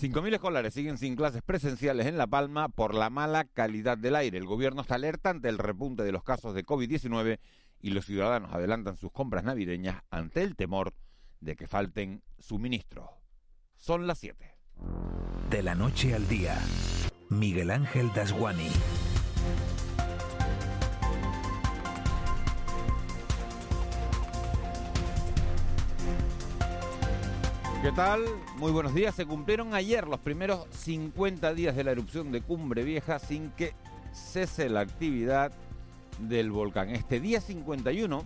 5.000 escolares siguen sin clases presenciales en La Palma por la mala calidad del aire. El gobierno está alerta ante el repunte de los casos de COVID-19 y los ciudadanos adelantan sus compras navideñas ante el temor de que falten suministros. Son las 7. De la noche al día, Miguel Ángel Dasguani. ¿Qué tal? Muy buenos días. Se cumplieron ayer los primeros 50 días de la erupción de Cumbre Vieja sin que cese la actividad del volcán. Este día 51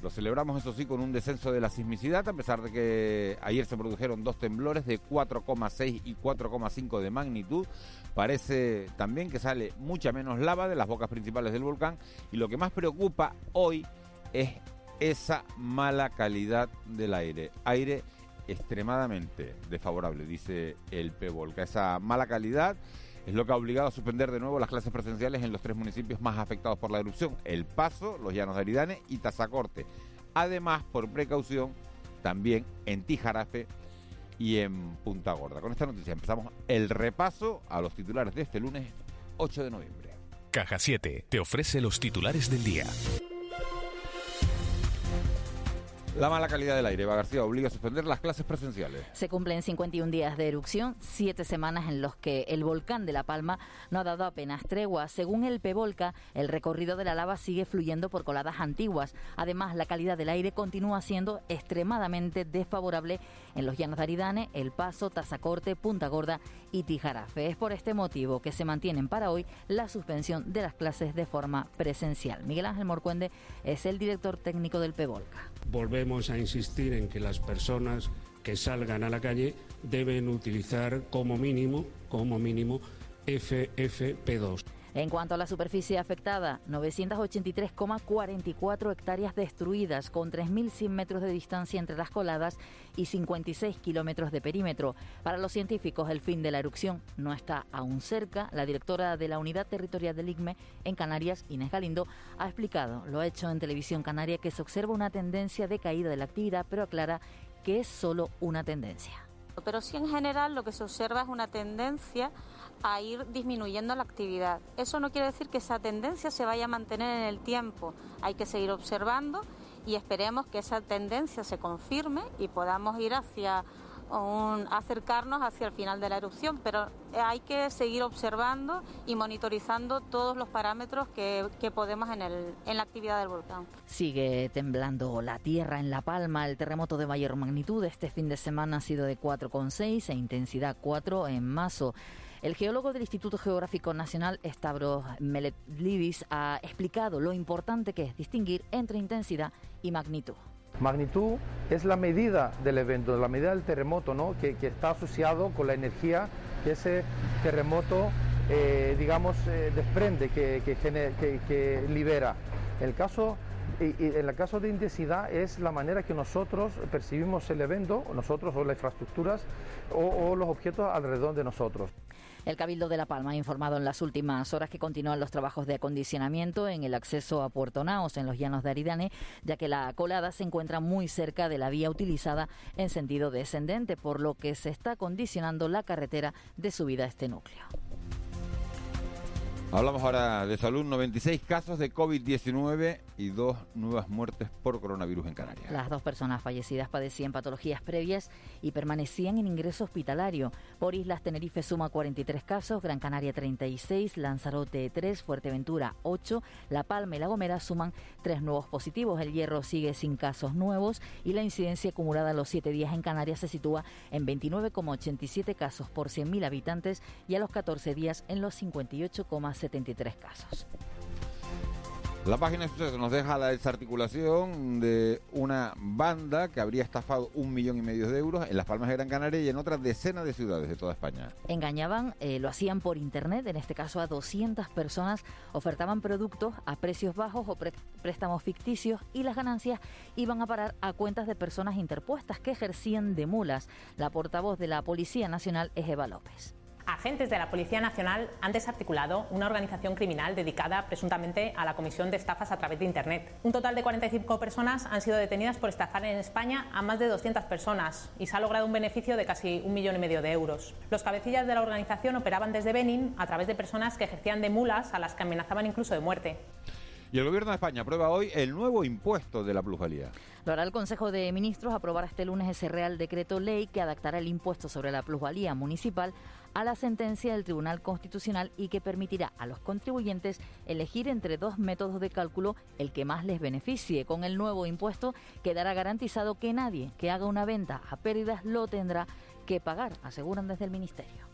lo celebramos, eso sí, con un descenso de la sismicidad, a pesar de que ayer se produjeron dos temblores de 4,6 y 4,5 de magnitud. Parece también que sale mucha menos lava de las bocas principales del volcán y lo que más preocupa hoy es esa mala calidad del aire. Aire extremadamente desfavorable, dice el PEVOLCA. Esa mala calidad es lo que ha obligado a suspender de nuevo las clases presenciales en los tres municipios más afectados por la erupción, El Paso, Los Llanos de Aridane y Tazacorte. Además, por precaución, también en Tijarafe y en Punta Gorda. Con esta noticia empezamos el repaso a los titulares de este lunes 8 de noviembre. Caja 7 te ofrece los titulares del día. La mala calidad del aire, Eva García, obliga a suspender las clases presenciales. Se cumplen 51 días de erupción, siete semanas en los que el volcán de La Palma no ha dado apenas tregua. Según el PEVOLCA, el recorrido de la lava sigue fluyendo por coladas antiguas. Además, la calidad del aire continúa siendo extremadamente desfavorable en los llanos de Aridane, El Paso, Tazacorte, Punta Gorda y Tijarafe. Es por este motivo que se mantienen para hoy la suspensión de las clases de forma presencial. Miguel Ángel Morcuende es el director técnico del PEVOLCA. A insistir en que las personas que salgan a la calle deben utilizar como mínimo, como mínimo, FFP2. En cuanto a la superficie afectada, 983,44 hectáreas destruidas, con 3.100 metros de distancia entre las coladas y 56 kilómetros de perímetro. Para los científicos, el fin de la erupción no está aún cerca. La directora de la Unidad Territorial del IGME en Canarias, Inés Galindo, ha explicado, lo ha hecho en Televisión Canaria, que se observa una tendencia de caída de la actividad, pero aclara que es solo una tendencia. Pero sí en general lo que se observa es una tendencia a ir disminuyendo la actividad. Eso no quiere decir que esa tendencia se vaya a mantener en el tiempo. Hay que seguir observando y esperemos que esa tendencia se confirme y podamos ir hacia un, acercarnos hacia el final de la erupción, pero hay que seguir observando y monitorizando todos los parámetros que, que podemos en, el, en la actividad del volcán. Sigue temblando la tierra en La Palma. El terremoto de mayor magnitud este fin de semana ha sido de 4,6 e intensidad 4 en Mazo. El geólogo del Instituto Geográfico Nacional, Stavros Meletlidis, ha explicado lo importante que es distinguir entre intensidad y magnitud. Magnitud es la medida del evento, la medida del terremoto, ¿no? que, está asociado con la energía que ese terremoto, eh, digamos, eh, desprende, que, que, libera. El caso en el caso de intensidad es la manera que nosotros percibimos el evento, nosotros o las infraestructuras o los objetos alrededor de nosotros. El Cabildo de La Palma ha informado en las últimas horas que continúan los trabajos de acondicionamiento en el acceso a Puerto Naos, en los llanos de Aridane, ya que la colada se encuentra muy cerca de la vía utilizada en sentido descendente, por lo que se está acondicionando la carretera de subida a este núcleo. Hablamos ahora de salud, 96 casos de COVID-19 y dos nuevas muertes por coronavirus en Canarias. Las dos personas fallecidas padecían patologías previas y permanecían en ingreso hospitalario. Por Islas Tenerife suma 43 casos, Gran Canaria 36, Lanzarote 3, Fuerteventura 8, La Palma y La Gomera suman tres nuevos positivos. El Hierro sigue sin casos nuevos y la incidencia acumulada en los siete días en Canarias se sitúa en 29,87 casos por 100.000 habitantes y a los 14 días en los 58,73 casos. La página de sucesos nos deja la desarticulación de una banda que habría estafado un millón y medio de euros en Las Palmas de Gran Canaria y en otras decenas de ciudades de toda España. Engañaban, eh, lo hacían por internet, en este caso a 200 personas, ofertaban productos a precios bajos o préstamos ficticios y las ganancias iban a parar a cuentas de personas interpuestas que ejercían de mulas. La portavoz de la Policía Nacional es Eva López. Agentes de la Policía Nacional han desarticulado una organización criminal dedicada presuntamente a la comisión de estafas a través de Internet. Un total de 45 personas han sido detenidas por estafar en España a más de 200 personas y se ha logrado un beneficio de casi un millón y medio de euros. Los cabecillas de la organización operaban desde Benin a través de personas que ejercían de mulas a las que amenazaban incluso de muerte. Y el Gobierno de España aprueba hoy el nuevo impuesto de la plusvalía. Lo hará el Consejo de Ministros aprobar este lunes ese Real Decreto Ley que adaptará el impuesto sobre la plusvalía municipal a la sentencia del Tribunal Constitucional y que permitirá a los contribuyentes elegir entre dos métodos de cálculo el que más les beneficie. Con el nuevo impuesto quedará garantizado que nadie que haga una venta a pérdidas lo tendrá que pagar, aseguran desde el Ministerio.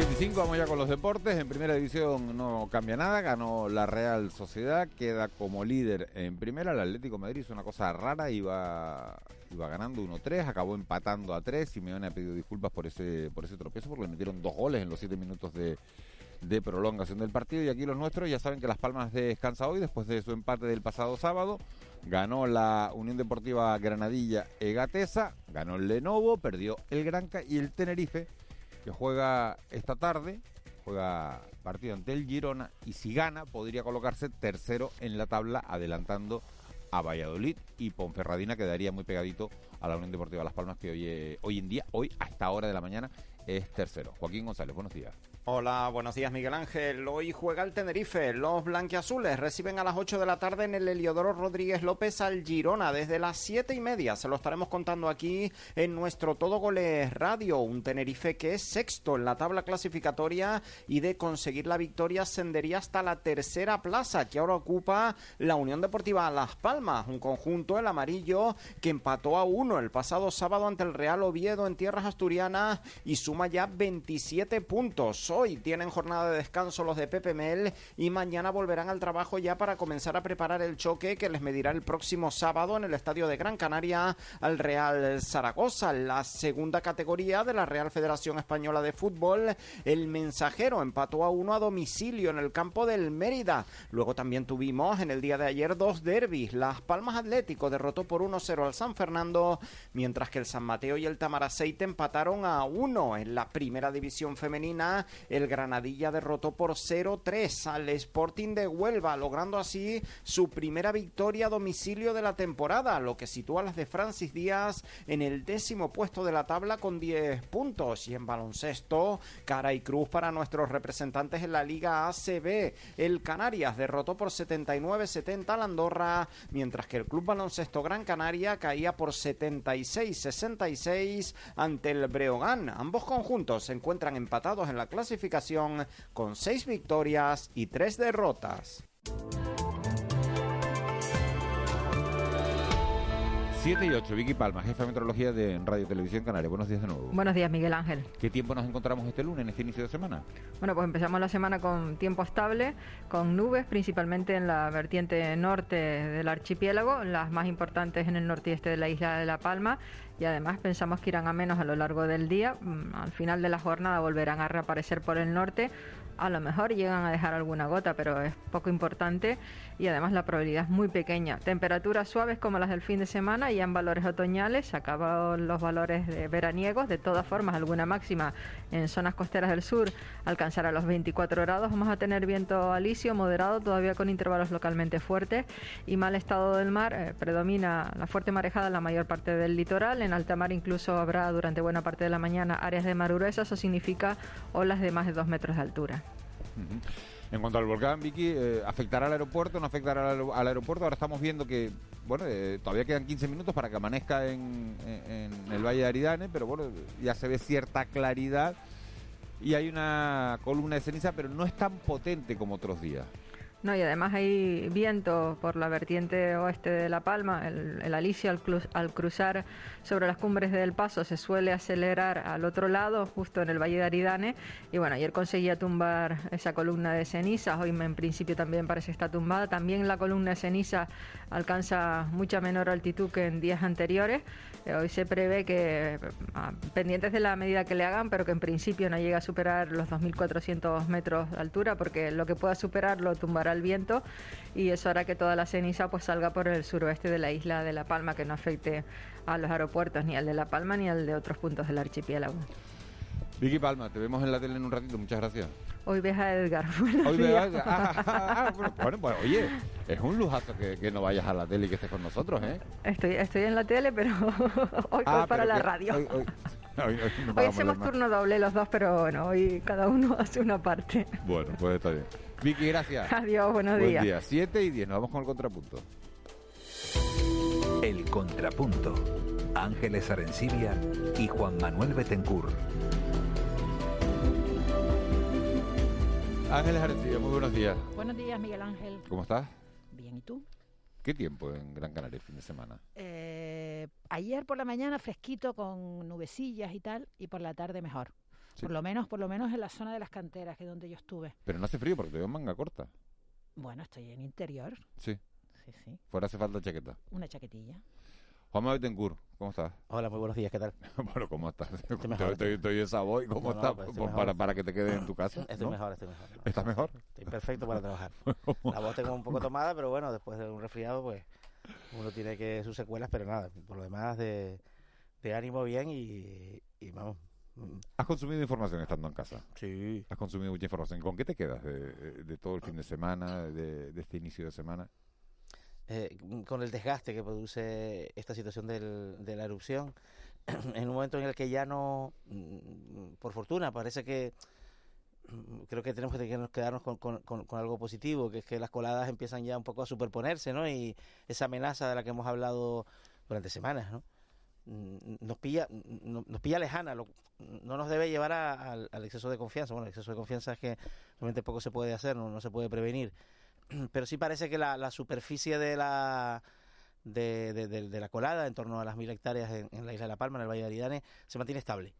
7 vamos ya con los deportes. En primera división no cambia nada. Ganó la Real Sociedad, queda como líder en primera. El Atlético Madrid es una cosa rara, iba, iba ganando 1-3, acabó empatando a 3. Simeone ha pedido disculpas por ese, por ese tropiezo porque le metieron dos goles en los 7 minutos de, de prolongación del partido. Y aquí los nuestros ya saben que Las Palmas descansa hoy después de su empate del pasado sábado. Ganó la Unión Deportiva Granadilla Egatesa, ganó el Lenovo, perdió el Granca y el Tenerife que juega esta tarde, juega partido ante el Girona y si gana podría colocarse tercero en la tabla adelantando a Valladolid y Ponferradina quedaría muy pegadito a la Unión Deportiva Las Palmas que hoy, eh, en día, hoy a esta hora de la mañana es tercero. Joaquín González, buenos días. Hola, buenos días Miguel Ángel. Hoy juega el Tenerife. Los blanquiazules reciben a las 8 de la tarde en el Heliodoro Rodríguez López al Girona desde las 7 y media. Se lo estaremos contando aquí en nuestro Todo Goles Radio. Un Tenerife que es sexto en la tabla clasificatoria y de conseguir la victoria ascendería hasta la tercera plaza que ahora ocupa la Unión Deportiva Las Palmas. Un conjunto, el amarillo, que empató a uno el pasado sábado ante el Real Oviedo en tierras asturianas y suma ya 27 puntos hoy tienen jornada de descanso los de Pepe Mel y mañana volverán al trabajo ya para comenzar a preparar el choque que les medirá el próximo sábado en el estadio de Gran Canaria al Real Zaragoza, la segunda categoría de la Real Federación Española de Fútbol. El mensajero empató a uno a domicilio en el campo del Mérida. Luego también tuvimos en el día de ayer dos derbis. Las Palmas Atlético derrotó por 1-0 al San Fernando, mientras que el San Mateo y el Tamaraceite empataron a 1 en la primera división femenina el Granadilla derrotó por 0-3 al Sporting de Huelva, logrando así su primera victoria a domicilio de la temporada, lo que sitúa a las de Francis Díaz en el décimo puesto de la tabla con 10 puntos. Y en baloncesto, cara y cruz para nuestros representantes en la Liga ACB. El Canarias derrotó por 79-70 al Andorra, mientras que el Club Baloncesto Gran Canaria caía por 76-66 ante el Breogán. Ambos conjuntos se encuentran empatados en la clase clasificación con seis victorias y tres derrotas. 7 y 8, Vicky Palma, jefa de meteorología de Radio Televisión Canaria. Buenos días de nuevo. Buenos días, Miguel Ángel. ¿Qué tiempo nos encontramos este lunes, en este inicio de semana? Bueno, pues empezamos la semana con tiempo estable, con nubes, principalmente en la vertiente norte del archipiélago, las más importantes en el norte y este de la isla de La Palma, y además pensamos que irán a menos a lo largo del día. Mm, al final de la jornada volverán a reaparecer por el norte a lo mejor llegan a dejar alguna gota, pero es poco importante y además la probabilidad es muy pequeña. Temperaturas suaves como las del fin de semana y en valores otoñales, se acaban los valores veraniegos, de todas formas alguna máxima en zonas costeras del sur alcanzará los 24 grados, vamos a tener viento alisio moderado, todavía con intervalos localmente fuertes y mal estado del mar, eh, predomina la fuerte marejada en la mayor parte del litoral, en alta mar incluso habrá durante buena parte de la mañana áreas de mar gruesa, eso significa olas de más de dos metros de altura. En cuanto al volcán, Vicky, eh, ¿afectará al aeropuerto? ¿No afectará al, aeropuerto? Ahora estamos viendo que, bueno, eh, todavía quedan 15 minutos para que amanezca en- en el Valle de Aridane, pero bueno, ya se ve cierta claridad y hay una columna de ceniza, pero no es tan potente como otros días. No, y además hay viento por la vertiente oeste de La Palma. El, el Alicia al, cru- al cruzar sobre las cumbres del Paso se suele acelerar al otro lado, justo en el Valle de Aridane. Y bueno, ayer conseguía tumbar esa columna de cenizas. Hoy en principio también parece que está tumbada. También la columna de ceniza alcanza mucha menor altitud que en días anteriores. Hoy se prevé que, ah, pendientes de la medida que le hagan, pero que en principio no llega a superar los 2.400 metros de altura, porque lo que pueda superar lo tumbará el viento y eso hará que toda la ceniza pues salga por el suroeste de la isla de La Palma, que no afecte a los aeropuertos, ni al de La Palma ni al de otros puntos del archipiélago. Vicky Palma, te vemos en la tele en un ratito, muchas gracias. Hoy ves a Edgar. Buenos Hoy me días. vas- ah, ah, ah, bueno, pues oye, es un lujazo que, que no vayas a la tele y que estés con nosotros, ¿eh? Estoy, estoy en la tele, pero hoy, Ah, para pero la que- radio. Hoy, hoy- hoy- hoy no Hoy pagamos hacemos turno doble los dos, pero bueno, hoy cada uno hace una parte. Bueno, pues está bien. Vicky, gracias. Adiós, buenos Buen días. día. 7 y 10, nos vamos con el contrapunto. El Contrapunto. Ángeles Arencibia y Juan Manuel Betencur. Ángeles Arencibia, muy buenos días. Buenos días, Miguel Ángel. ¿Cómo estás? Bien, ¿y tú? ¿Qué tiempo en Gran Canaria el fin de semana? Eh, ayer por la mañana fresquito con nubecillas y tal, y por la tarde mejor. Sí. Por lo menos, por lo menos en la zona de las canteras, que es donde yo estuve. Pero no hace frío porque te veo manga corta. Bueno, estoy en interior, Sí, sí, sí, fuera hace falta chaqueta. una chaquetilla. Juanma Betancourt, ¿cómo estás? Hola, muy buenos días, ¿qué tal? bueno, ¿cómo estás? Estoy mejor, Estoy, estoy- en Savoy, ¿cómo No, estás? pues Pues para, para que te quedes en tu casa. Estoy ¿no? mejor, estoy mejor. ¿Estás mejor? Estoy perfecto para trabajar. La voz tengo un poco tomada, pero bueno, después de un resfriado, pues uno tiene que sus secuelas, pero nada, por lo demás de, de ánimo bien y, y vamos. ¿Has consumido información estando en casa? Sí. ¿Has consumido mucha información? ¿Con qué te quedas de, de todo el fin de semana, de, de este inicio de semana? Eh, con el desgaste que produce esta situación del, de la erupción, en un momento en el que ya no, mm, por fortuna, parece que mm, creo que tenemos que que quedarnos con, algo positivo, que es que las coladas empiezan ya un poco a superponerse, ¿no? Y esa amenaza de la que hemos hablado durante semanas, ¿no? Mm, Nos pilla, no- nos pilla lejana, lo- no nos debe llevar a- al exceso de confianza. Bueno, el exceso de confianza es que realmente poco se puede hacer, no, no se puede prevenir pero sí parece que la, la superficie de la de, de- de- de la colada en torno a las mil hectáreas en, en la isla de La Palma, en el Valle de Aridane, se mantiene estable.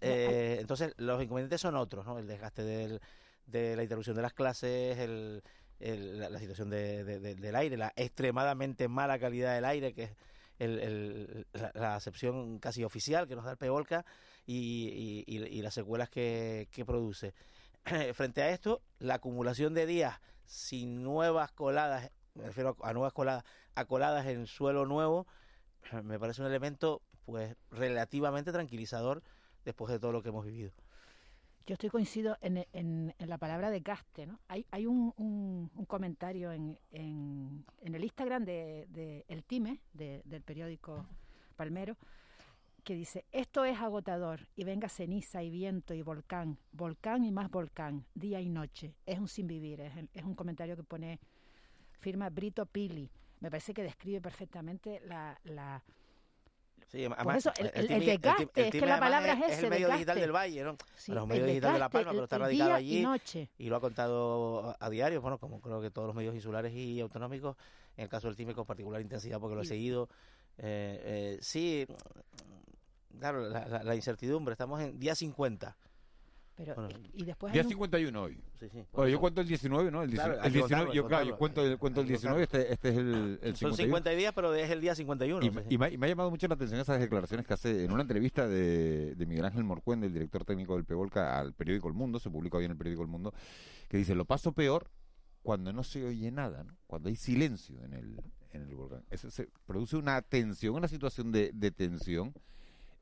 Eh, entonces, los inconvenientes son otros, ¿no? El desgaste del- de la interrupción de las clases, el, el- la, la situación de- de- de- del aire, la extremadamente mala calidad del aire, que es el- la, la acepción casi oficial que nos da el PEVOLCA y, y- y- y las secuelas que, que produce. Frente a esto, la acumulación de días sin nuevas coladas, me refiero a, nuevas coladas, a coladas en suelo nuevo, me parece un elemento pues relativamente tranquilizador después de todo lo que hemos vivido. Yo estoy coincido en, en- la palabra desgaste, ¿no? Hay, hay un, un- un comentario en, en- el Instagram de, de El Time, de- del periódico Palmero, que dice, esto es agotador, y venga ceniza y viento y volcán, volcán y más volcán, día y noche, es un sinvivir, es, el- es un comentario que pone, firma Brito Pili, me parece que describe perfectamente la... la Sí, Por además, eso, el- el- desgaste, es que la palabra es, es es ese, el medio digital del Valle, ¿no? Sí, Bueno, es un el medio digital de La Palma, pero está radicado allí y noche. y lo ha contado a, diario, bueno, como creo que todos los medios insulares y autonómicos, en el caso del Time con particular intensidad porque lo he seguido. Eh, eh, sí, claro, la, la- la incertidumbre, estamos en día 50. Pero, Bueno, y después Día un- 51 hoy. Sí, sí. Bueno, yo cuento el 19, ¿no? El, Claro, 19, hay el que 19 contarlo, yo, claro, yo cuento el, cuento el Hay que 19, este, este es el, el Son 51. 50 días, pero es el día 51. Y, sí. y me, ha- y me ha llamado mucho la atención esas declaraciones que hace en una entrevista de, de Miguel Ángel Morcuende, el director técnico del Pevolca, al periódico El Mundo, se publicó hoy en el periódico El Mundo, que dice, lo paso peor cuando no se oye nada, ¿no? cuando hay silencio en el, en el volcán. Eso se produce una tensión, una situación de, de tensión.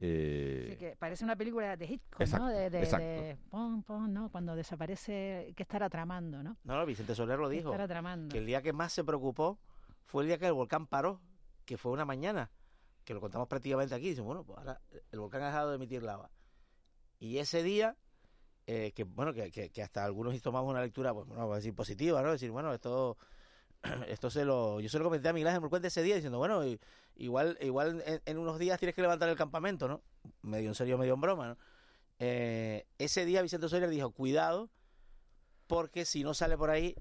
Eh, Sí, que parece una película de Hitchcock, Exacto, ¿no? De, de, de pon, pon, ¿no? Cuando desaparece, que estará tramando, ¿no? No, no, Vicente Soler lo ¿Qué dijo. estará tramando? que el día que más se preocupó fue el día que el volcán paró, que fue una mañana, que lo contamos prácticamente aquí. Dicen, bueno, pues ahora el volcán ha dejado de emitir lava. Y ese día eh, que bueno, que, que, que hasta algunos tomamos una lectura, pues bueno, vamos a decir positiva, ¿no? Decir, bueno, esto esto se lo yo se lo comenté a Miguel Ángel Murcuente ese día diciendo, bueno, igual igual en, unos días tienes que levantar el campamento, ¿no? Medio en serio, medio en broma, ¿no? Eh, ese día Vicente Soler dijo, cuidado, porque si no sale por ahí,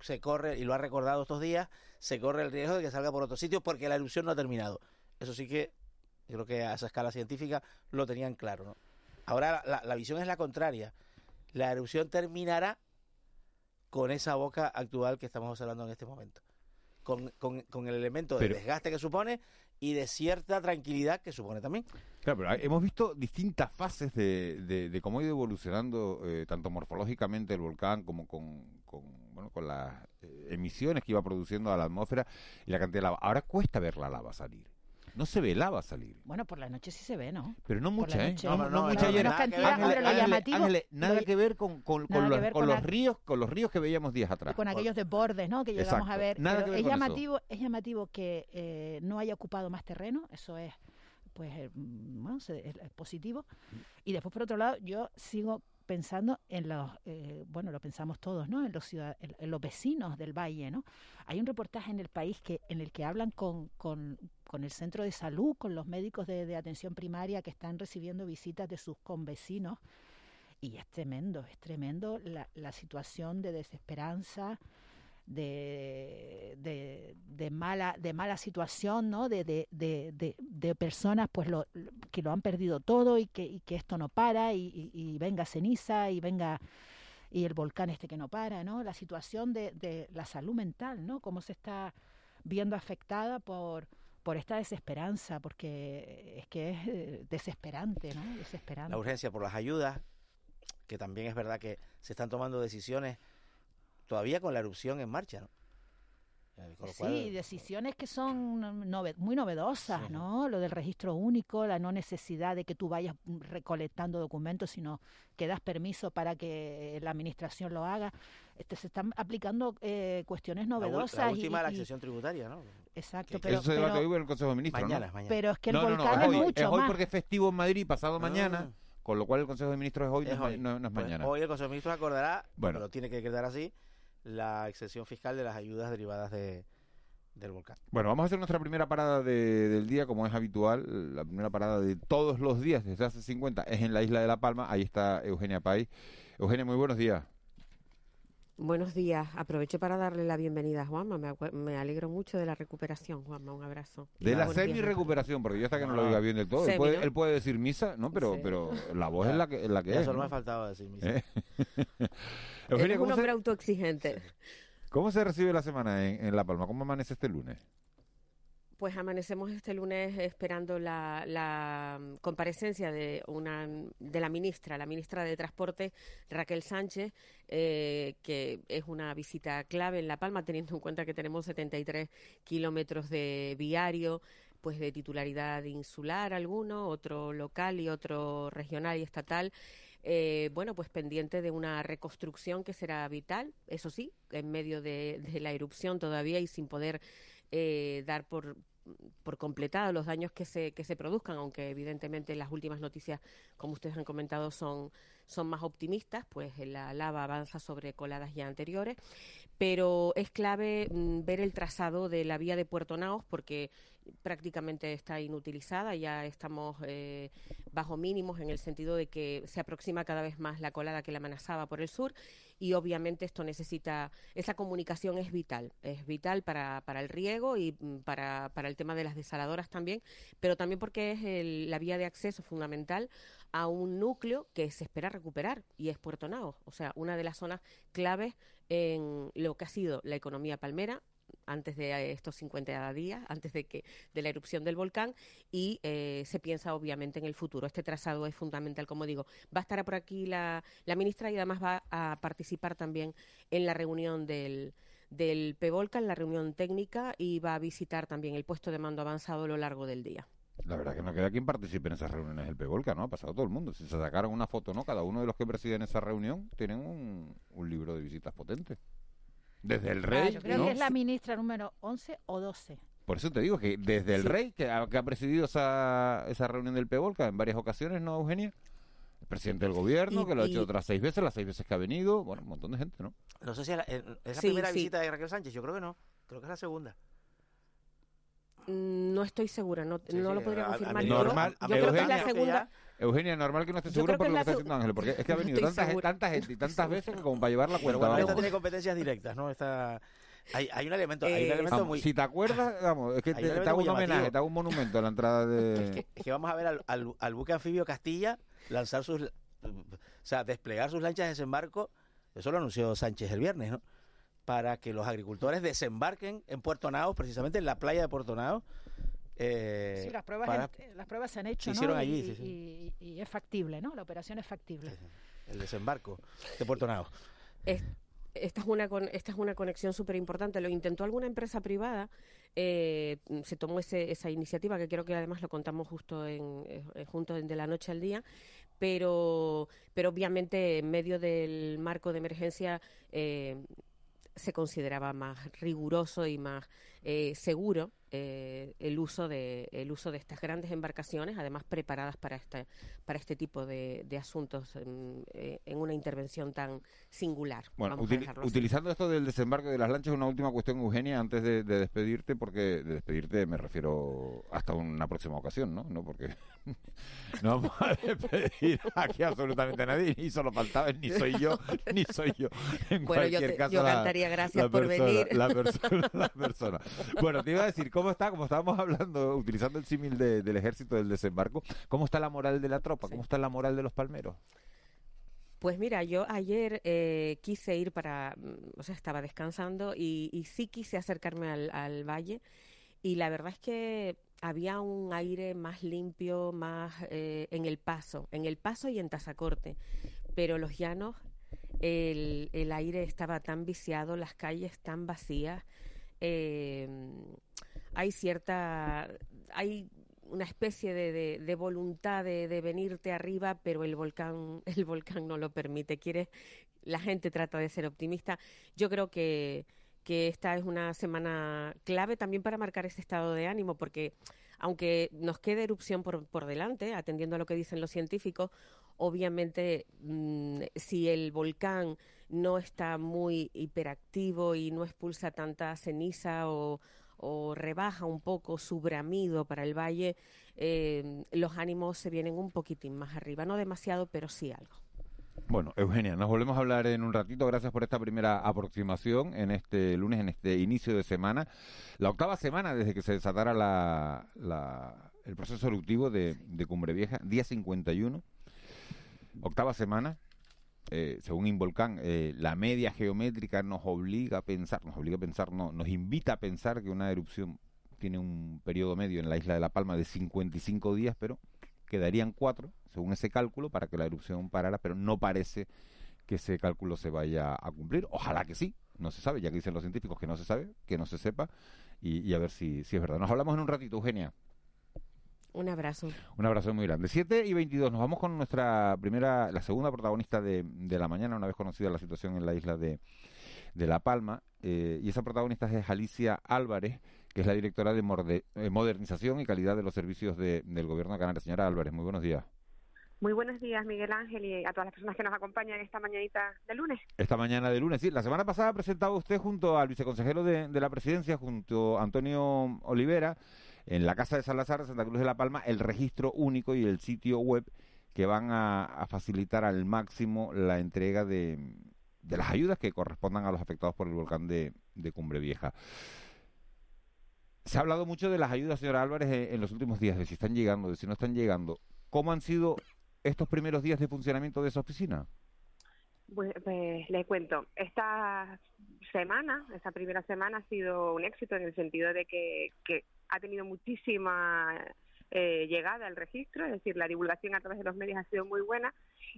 se corre, y lo ha recordado estos días, se corre el riesgo de que salga por otro sitio porque la erupción no ha terminado. Eso sí que yo creo que a esa escala científica lo tenían claro, ¿no? Ahora la visión es la contraria. La erupción terminará con esa boca actual que estamos observando en este momento. Con, con- con el elemento Pero- de desgaste que supone y de cierta tranquilidad que supone también. Claro, pero hemos visto distintas fases de, de- de cómo ha ido evolucionando eh, tanto morfológicamente el volcán como con, con, bueno, con las eh, emisiones que iba produciendo a la atmósfera y la cantidad de lava. Ahora cuesta ver la lava salir. No se ve lava salir. Bueno, por la noche sí se ve, ¿no? Pero no mucha, ¿eh? No, No, no, no, mucha no, ayer. menos cantidad, hombre, lo llamativo- nada lo- que ver con, con, con los, ver con con los ríos, con los ríos que veíamos días atrás. con aquellos desbordes, ¿no? Que llegamos Exacto. a ver. Nada que ver es con eso. llamativo, es llamativo que eh, no haya ocupado más terreno, eso es, pues, eh, mm, bueno, es positivo. Y después, por otro lado, yo sigo pensando en los, eh, bueno, lo pensamos todos, ¿no? En los ciudad- en, los vecinos del valle, ¿no? Hay un reportaje en el país que en el que hablan con, con, con el centro de salud, con los médicos de, de atención primaria que están recibiendo visitas de sus convecinos y es tremendo, es tremendo la, la situación de desesperanza, de, de, de mala, de mala situación, ¿no? De, de, personas pues lo, que lo han perdido todo y que, y que esto no para y, y- venga ceniza y venga y el volcán este que no para, ¿no? La situación de, de la salud mental, ¿no? Cómo se está viendo afectada por por esta desesperanza, porque es que es eh, desesperante, ¿no? Desesperante. La urgencia por las ayudas, que también es verdad que se están tomando decisiones todavía con la erupción en marcha, ¿no? Eh, con lo Sí, cual- decisiones que son nove- muy novedosas, ¿no? Lo del registro único, la no necesidad de que tú vayas recolectando documentos, sino que das permiso para que la administración lo haga. Este, se están aplicando eh, cuestiones la, novedosas. la y- última, la y- accesión tributaria, ¿no? Exacto, pero, Eso se debate pero- hoy en el Consejo de Ministros, Mañana, ¿no? mañana. pero es que el no, no, no, volcán es es, hoy, mucho es hoy más. porque es festivo en Madrid pasado Ah. mañana, con lo cual el Consejo de Ministros es hoy, no Es hoy. no- no es Pues mañana. hoy el Consejo de Ministros acordará, Bueno. pero tiene que quedar así, la exención fiscal de las ayudas derivadas de, del volcán. Bueno, vamos a hacer nuestra primera parada de- del día, como es habitual. La primera parada de todos los días desde hace 50 es en la isla de La Palma. Ahí está Eugenia Pay. Eugenia, muy buenos días. Buenos días. Aprovecho para darle la bienvenida a Juanma. Me, me alegro mucho de la recuperación, Juanma. Un abrazo. De la semi-recuperación, porque yo hasta que no lo No. diga bien del todo. Él Semi, puede, ¿no? él puede decir misa, ¿no? Pero, Sí. pero la voz es la que, es la que Ya es. solo ¿no? me faltaba decir misa. ¿Eh? Eugenia, un ¿cómo hombre se, autoexigente. cómo se recibe la semana en, en La Palma? ¿Cómo amanece este lunes? Pues amanecemos este lunes esperando la, la, mm, comparecencia de una de la ministra, la ministra de Transporte, Raquel Sánchez, eh, que es una visita clave en La Palma, teniendo en cuenta que tenemos 73 kilómetros de viario, pues de titularidad insular alguno, otro local y otro regional y estatal. Eh, bueno, pues pendiente de una reconstrucción que será vital, eso sí, en medio de la erupción todavía y sin poder eh, dar por, por completado los daños que se, que se produzcan, aunque evidentemente las últimas noticias, como ustedes han comentado, son, son más optimistas, pues la lava avanza sobre coladas ya anteriores, pero es clave mm, ver el trazado de la vía de Puerto Naos porque prácticamente está inutilizada, ya estamos eh, bajo mínimos en el sentido de que se aproxima cada vez más la colada que la amenazaba por el sur y obviamente esto necesita, esa comunicación es vital, es vital para, el riego y mm, para, para el tema de las desaladoras también, pero también porque es el- la vía de acceso fundamental a un núcleo que se espera recuperar y es Puerto Naos, o sea, una de las zonas claves en lo que ha sido la economía palmera antes de eh, estos 50 días, antes de que de la erupción del volcán y eh, se piensa obviamente en el futuro. Este trazado es fundamental, como digo. Va a estar por aquí la, la ministra y además va a participar también en la reunión del del PEVOLCA, en la reunión técnica y va a visitar también el puesto de mando avanzado a lo largo del día. La verdad que no queda quien participe en esas reuniones del Pevolca, ¿no? Ha pasado todo el mundo. Si se sacaron una foto, ¿no? Cada uno de los que presiden esa reunión tienen un, un libro de visitas potente. Desde el Ah, rey, yo creo ¿no? que es la ministra número 11 o 12. Por eso te digo que desde el Sí. rey, que ha, que ha presidido esa, esa reunión del Pevolca en varias ocasiones, ¿no, Eugenia? presidente del gobierno, Y- que lo ha hecho otras seis veces, las seis veces que ha venido, bueno, un montón de gente, ¿no? No sé si es la, eh, es la Sí, primera sí. visita de Raquel Sánchez, yo creo que no. Creo que es la segunda. No estoy segura, no, Sí, no sí, lo podría a- confirmar. normal, yo creo que es la Eugenia, segunda. Eugenia, normal que no esté Yo seguro por que lo que es está diciendo Ángel, porque es que ha venido tanta, gente, segura. tanta gente y tantas veces que como para llevar la Pero cuenta. bueno, esta tiene competencias directas, ¿no? Esta, hay, hay un elemento, hay un Eh, elemento Vamos, muy... Si te acuerdas, vamos, es que te, hago un homenaje, te hago un monumento a la entrada de... Es que vamos a ver al, al- al buque anfibio Castilla lanzar sus... O sea, desplegar sus lanchas de desembarco, eso lo anunció Sánchez el viernes, ¿no? Para que los agricultores desembarquen en Puerto Naos, precisamente en la playa de Puerto Naos. eh, Sí, las pruebas, para en- las pruebas se han hecho, se ¿no? hicieron Y- allí, sí, sí. Y, y es factible, ¿no? La operación es factible. el desembarco de Puerto Naos. Es- esta es una con- esta es una conexión súper importante. Lo intentó alguna empresa privada, eh, se tomó ese- esa iniciativa, que creo que además lo contamos justo en, eh, juntos en de la noche al día, pero, pero obviamente en medio del marco de emergencia eh, se consideraba más riguroso y más eh, seguro eh, el uso de el uso de estas grandes embarcaciones, además preparadas para este para este tipo de, de asuntos en, eh, en una intervención tan singular. Bueno, util- utilizando esto del desembarco de las lanchas, una última cuestión, Eugenia, antes de, de despedirte, porque de despedirte me refiero hasta una próxima ocasión, ¿no? No porque no vamos a despedir aquí absolutamente a nadie, ni solo faltaba, ni soy yo, ni soy yo. En Bueno, yo cualquier te- caso, yo cantaría gracias la por persona- venir. La persona, la persona. Bueno, te iba a decir, ¿cómo está? Como estábamos hablando, utilizando el símil de- del ejército del desembarco, ¿cómo está la moral de la tropa? ¿Cómo está la moral de los palmeros? Pues mira, yo ayer eh, quise ir para, mm, o sea, estaba descansando y, y sí quise acercarme al, al valle y la verdad es que había un aire más limpio, más eh, en el paso, en el paso y en Tazacorte, pero los llanos, el, el aire estaba tan viciado, las calles tan vacías, eh, hay cierta, hay una especie de, voluntad de, de venirte arriba, pero el volcán, el volcán no lo permite. Quiere, la gente trata de ser optimista. Yo creo que, que esta es una semana clave también para marcar ese estado de ánimo, porque aunque nos quede erupción por, por delante, atendiendo a lo que dicen los científicos, obviamente mm, si el volcán no está muy hiperactivo y no expulsa tanta ceniza o, o rebaja un poco su bramido para el valle, eh, los ánimos se vienen un poquitín más arriba, no demasiado, pero sí algo. Bueno, Eugenia, nos volvemos a hablar en un ratito. Gracias por esta primera aproximación en este lunes, en este inicio de semana. La octava semana desde que se desatara la, la- el proceso eruptivo de, de Cumbre Vieja, día 51. Octava semana. Eh, según Involcán, eh, la media geométrica nos obliga a pensar, nos obliga a pensar, no, nos invita a pensar que una erupción tiene un periodo medio en la isla de La Palma de 55 días, pero quedarían cuatro, según ese cálculo, para que la erupción parara, pero no parece que ese cálculo se vaya a cumplir. Ojalá que sí, no se sabe, ya que dicen los científicos que no se sabe, que no se sepa, y, y a ver si, si es verdad. Nos hablamos en un ratito, Eugenia. Un abrazo. Un abrazo muy grande. 7 y 22, nos vamos con nuestra primera, la segunda protagonista de, de la mañana, una vez conocida la situación en la isla de, de La Palma, eh, y esa protagonista es Alicia Álvarez, que es la directora de Morde- eh, Modernización y Calidad de los Servicios de- del Gobierno de Canarias. Señora Álvarez, muy buenos días. Muy buenos días, Miguel Ángel, y a todas las personas que nos acompañan esta mañanita de lunes. Esta mañana de lunes, sí. La semana pasada presentaba usted junto al viceconsejero de, de la presidencia, junto a Antonio Olivera, en la Casa de Salazar Santa Cruz de la Palma, el registro único y el sitio web que van a, facilitar al máximo la entrega de, las ayudas que correspondan a los afectados por el volcán de, de Cumbre Vieja. Se ha hablado mucho de las ayudas, señora Álvarez, en, en los últimos días, de si están llegando, de si no están llegando. ¿Cómo han sido estos primeros días de funcionamiento de esa oficina? Pues, pues les cuento, esta semana, esta primera semana ha sido un éxito en el sentido de que, que ha tenido muchísima eh, llegada al registro, es decir, la divulgación a través de los medios ha sido muy buena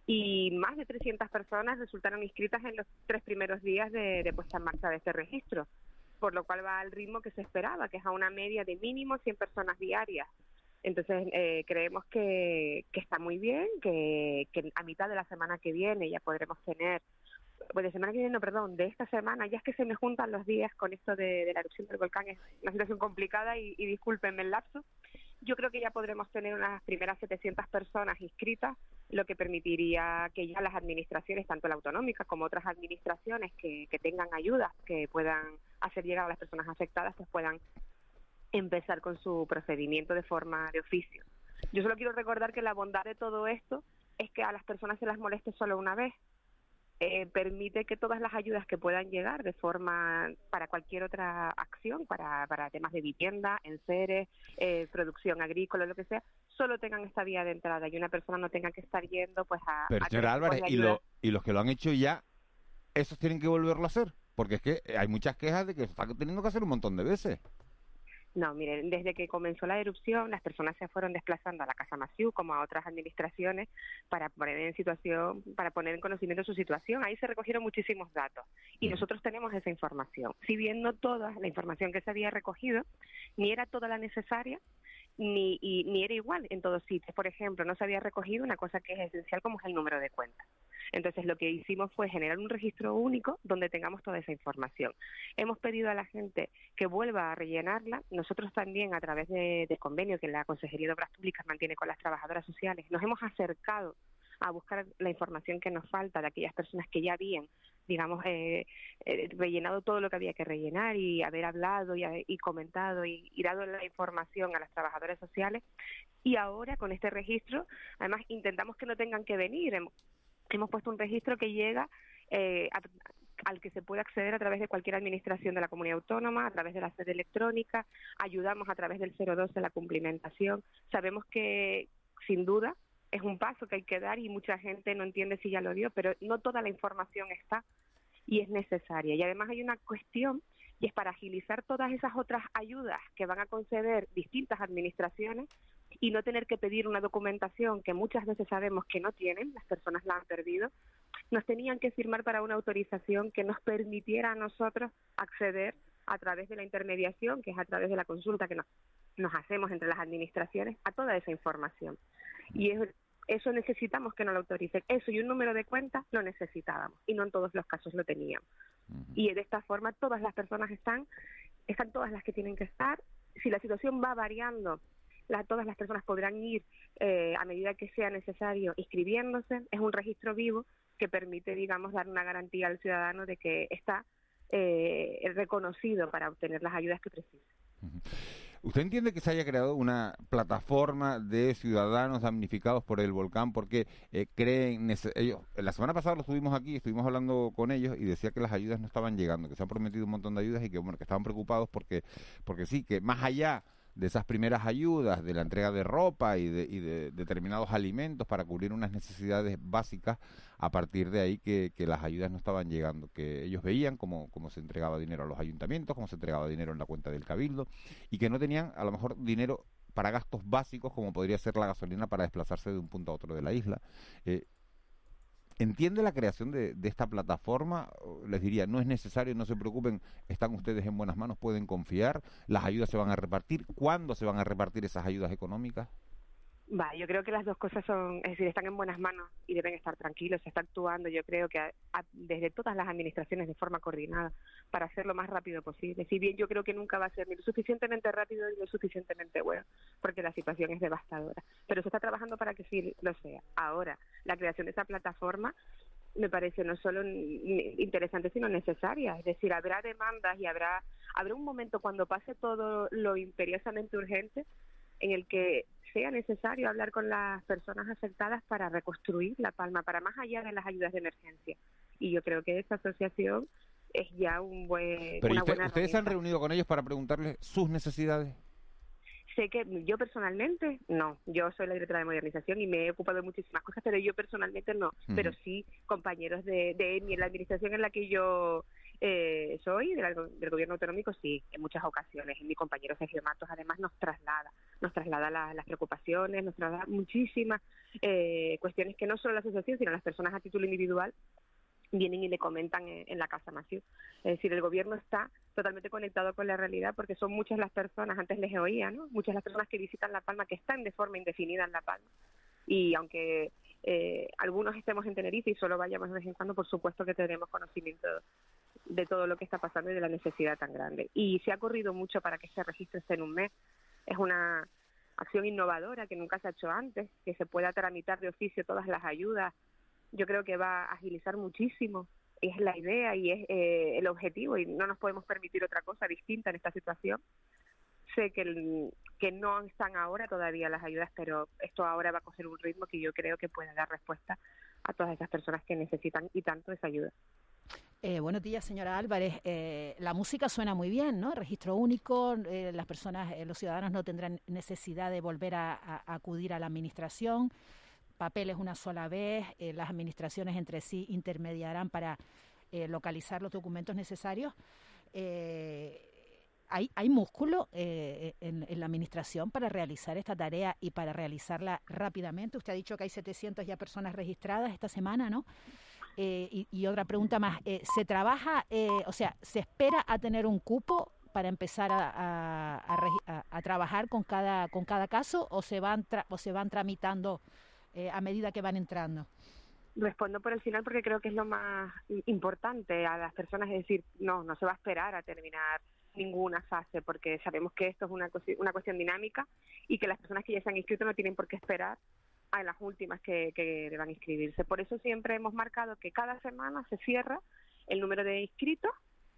y más de 300 personas resultaron inscritas en los tres primeros días de, puesta en marcha de este registro, por lo cual va al ritmo que se esperaba, que es a una media de mínimo 100 personas diarias. Entonces, eh, creemos que, que está muy bien, que, que a mitad de la semana que viene ya podremos tener, de semana que perdón, de esta semana, ya es que se me juntan los días con esto de, la erupción del volcán, es una situación complicada y, discúlpenme el lapso. Yo creo que ya podremos tener unas primeras 700 personas inscritas lo que permitiría que ya las administraciones, tanto la autonómica como otras administraciones que, que tengan ayudas que puedan hacer llegar a las personas afectadas, pues puedan empezar con su procedimiento de forma de oficio. Yo solo quiero recordar que la bondad de todo esto es que a las personas se las moleste solo una vez. Eh, permite que todas las ayudas que puedan llegar de forma para cualquier otra acción, para, para temas de vivienda, enseres, eh, producción agrícola, lo que sea, solo tengan esta vía de entrada y una persona no tenga que estar yendo pues a... Pero a señora Álvarez, y, lo, y los que lo han hecho ya, esos tienen que volverlo a hacer. Porque es que hay muchas quejas de que se están teniendo que hacer un montón de veces. No, miren, desde que comenzó la erupción, las personas se fueron desplazando a la Casa Maciú como a otras administraciones para poner en situación, para poner en conocimiento su situación. Ahí se recogieron muchísimos datos y nosotros tenemos esa información. Si bien no toda la información que se había recogido, ni era toda la necesaria, ni, y- ni era igual en todos sitios. Por ejemplo, no se había recogido una cosa que es esencial como es el número de cuenta. Entonces, lo que hicimos fue generar un registro único donde tengamos toda esa información. Hemos pedido a la gente que vuelva a rellenarla. Nosotros también, a través de, del convenio que la Consejería de Obras Públicas mantiene con las trabajadoras sociales, nos hemos acercado a buscar la información que nos falta de aquellas personas que ya habían, digamos, eh, eh, rellenado todo lo que había que rellenar y haber hablado y, y comentado y, dado la información a las trabajadoras sociales. Y ahora, con este registro, además intentamos que no tengan que venir. Hemos, puesto un registro que llega eh, a- al que se puede acceder a través de cualquier administración de la comunidad autónoma, a través de la sede electrónica, ayudamos a través del 012 la cumplimentación. Sabemos que, sin duda, es un paso que hay que dar y mucha gente no entiende si ya lo dio, pero no toda la información está y es necesaria. Y además hay una cuestión y es para agilizar todas esas otras ayudas que van a conceder distintas administraciones y no tener que pedir una documentación que muchas veces sabemos que no tienen, las personas la han perdido, nos tenían que firmar para una autorización que nos permitiera a nosotros acceder a través de la intermediación, que es a través de la consulta que nos, nos hacemos entre las administraciones, a toda esa información. Y es- eso necesitamos que nos lo autoricen. Eso y un número de cuenta lo necesitábamos y no en todos los casos lo teníamos. Y de esta forma todas las personas están, están todas las que tienen que estar. Si la situación va variando, la- todas las personas podrán ir eh, a medida que sea necesario inscribiéndose. Es un registro vivo que permite, digamos, dar una garantía al ciudadano de que está eh, reconocido para obtener las ayudas que precisa. ¿Usted entiende que se haya creado una plataforma de ciudadanos damnificados por el volcán porque eh, creen ellos la semana pasada lo estuvimos aquí, estuvimos hablando con ellos y decía que las ayudas no estaban llegando, que se han prometido un montón de ayudas y que bueno, que estaban preocupados porque porque sí, que más allá de esas primeras ayudas, de la entrega de ropa y de, y de determinados alimentos para cubrir unas necesidades básicas, a partir de ahí que, que las ayudas no estaban llegando, que ellos veían cómo, cómo se entregaba dinero a los ayuntamientos, cómo se entregaba dinero en la cuenta del cabildo y que no tenían a lo mejor dinero para gastos básicos como podría ser la gasolina para desplazarse de un punto a otro de la isla. Eh, ¿Entiende la creación de, de esta plataforma? Les diría, no es necesario, no se preocupen, están ustedes en buenas manos, pueden confiar, las ayudas se van a repartir, ¿cuándo se van a repartir esas ayudas económicas? Va, yo creo que las dos cosas son, es decir, están en buenas manos y deben estar tranquilos. Se está actuando, yo creo que a- a- desde todas las administraciones de forma coordinada para hacerlo más rápido posible. Si bien yo creo que nunca va a ser ni lo suficientemente rápido ni lo suficientemente bueno, porque la situación es devastadora. Pero se está trabajando para que sí lo sea. Ahora, la creación de esa plataforma me parece no solo interesante sino necesaria es decir habrá demandas y habrá habrá un momento cuando pase todo lo imperiosamente urgente en el que sea necesario hablar con las personas afectadas para reconstruir La Palma, para más allá de las ayudas de emergencia. Y yo creo que esa asociación es ya un buen, Pero ¿y una usted- buena ¿ustedes se han reunido con ellos para preguntarles sus necesidades? Sé que yo personalmente no, yo soy la directora de modernización y me he ocupado de muchísimas cosas, pero yo personalmente no, pero sí compañeros de, de mi- la administración en la que yo eh, soy, del gobierno autonómico, sí, en muchas ocasiones. Mi compañero Sergio Matos además nos traslada, nos traslada la- las preocupaciones, nos traslada muchísimas eh, cuestiones que no solo la asociación, sino las personas a título individual vienen y le comentan en, en la Casa Maciú. Es decir, el gobierno está totalmente conectado con la realidad porque son muchas las personas, antes les oía, ¿no? Muchas las personas que visitan La Palma, que están de forma indefinida en La Palma. Y aunque eh, algunos estemos en Tenerife y solo vayamos de vez en cuando, por supuesto que tenemos conocimiento de todo lo que está pasando y de la necesidad tan grande. Y se ha corrido mucho para que este registro en un mes. Es una acción innovadora que nunca se ha hecho antes, que se pueda tramitar de oficio todas las ayudas, yo creo que va a agilizar muchísimo. Es la idea y es eh, el objetivo y no nos podemos permitir otra cosa distinta en esta situación. Sé que, que no están ahora todavía las ayudas, pero esto ahora va a coger un ritmo que yo creo que puede dar respuesta a todas esas personas que necesitan y tanto esa ayuda. Eh, buenos días, señora Álvarez. Eh, la música suena muy bien, ¿no? Registro único, eh, las personas, los ciudadanos no tendrán necesidad de volver a, acudir a la administración. Papeles una sola vez, las administraciones entre sí intermediarán para localizar los documentos necesarios. ¿hay, ¿Hay músculo en, en, la administración para realizar esta tarea y para realizarla rápidamente? Usted ha dicho que hay 700 ya personas registradas esta semana, ¿no? Eh, y, otra pregunta más, eh, ¿se trabaja, eh, o sea, se espera a tener un cupo para empezar a, a, trabajar con cada, con cada caso o se van, o se van tramitando a medida que van entrando? Respondo por el final porque creo que es lo más importante a las personas, es decir, no, no se va a esperar a terminar ninguna fase porque sabemos que esto es una, una cuestión dinámica y que las personas que ya se han inscrito no tienen por qué esperar a las últimas que, que deban inscribirse. Por eso siempre hemos marcado que cada semana se cierra el número de inscritos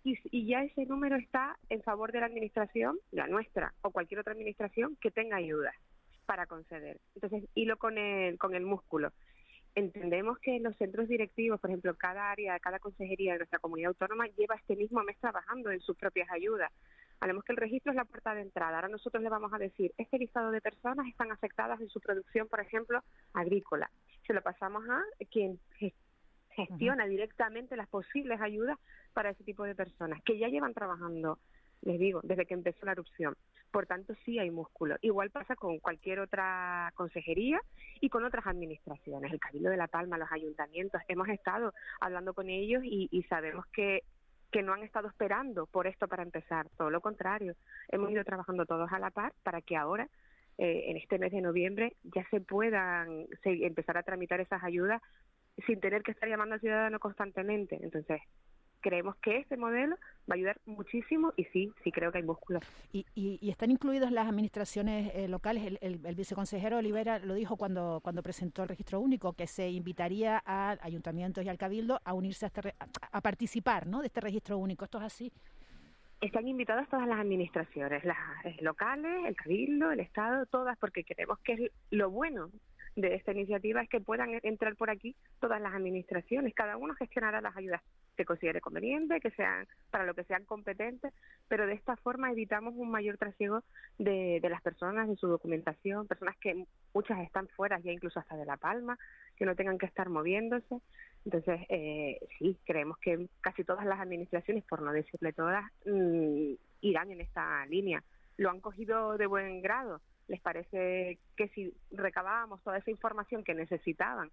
y, y, ya ese número está en favor de la administración, la nuestra o cualquier otra administración que tenga ayuda para conceder. Entonces, hilo con el, con el músculo. Entendemos que los centros directivos, por ejemplo, cada área, cada consejería de nuestra comunidad autónoma lleva este mismo mes trabajando en sus propias ayudas. Sabemos que el registro es la puerta de entrada. Ahora nosotros le vamos a decir, este listado de personas están afectadas en su producción, por ejemplo, agrícola. Se lo pasamos a quien gestiona directamente las posibles ayudas para ese tipo de personas, que ya llevan trabajando, les digo, desde que empezó la erupción. Por tanto, sí hay músculo. Igual pasa con cualquier otra consejería y con otras administraciones. El Cabildo de La Palma, los ayuntamientos, hemos estado hablando con ellos y sabemos que que no han estado esperando por esto para empezar, todo lo contrario, hemos ido trabajando todos a la par para que ahora, eh, en este mes de noviembre, ya se puedan empezar a tramitar esas ayudas sin tener que estar llamando al ciudadano constantemente. Entonces, creemos que este modelo va a ayudar muchísimo y sí, sí creo que hay músculo. ¿Y, y, están incluidas las administraciones eh, locales? El, viceconsejero Olivera lo dijo cuando, cuando presentó el registro único, que se invitaría a ayuntamientos y al cabildo a unirse a, este a participar ¿no? de este registro único. ¿Esto es así? Están invitadas todas las administraciones, las eh, locales, el cabildo, el Estado, todas, porque creemos que es lo bueno de esta iniciativa es que puedan entrar por aquí todas las administraciones, cada uno gestionará las ayudas que considere conveniente, que sean para lo que sean competentes, pero de esta forma evitamos un mayor trasiego de, de las personas en su documentación, personas que muchas están fuera ya incluso hasta de La Palma, que no tengan que estar moviéndose. Entonces, eh, sí, creemos que casi todas las administraciones, por no decirle todas, mm, irán en esta línea. Lo han cogido de buen grado les parece que si recabábamos toda esa información que necesitaban,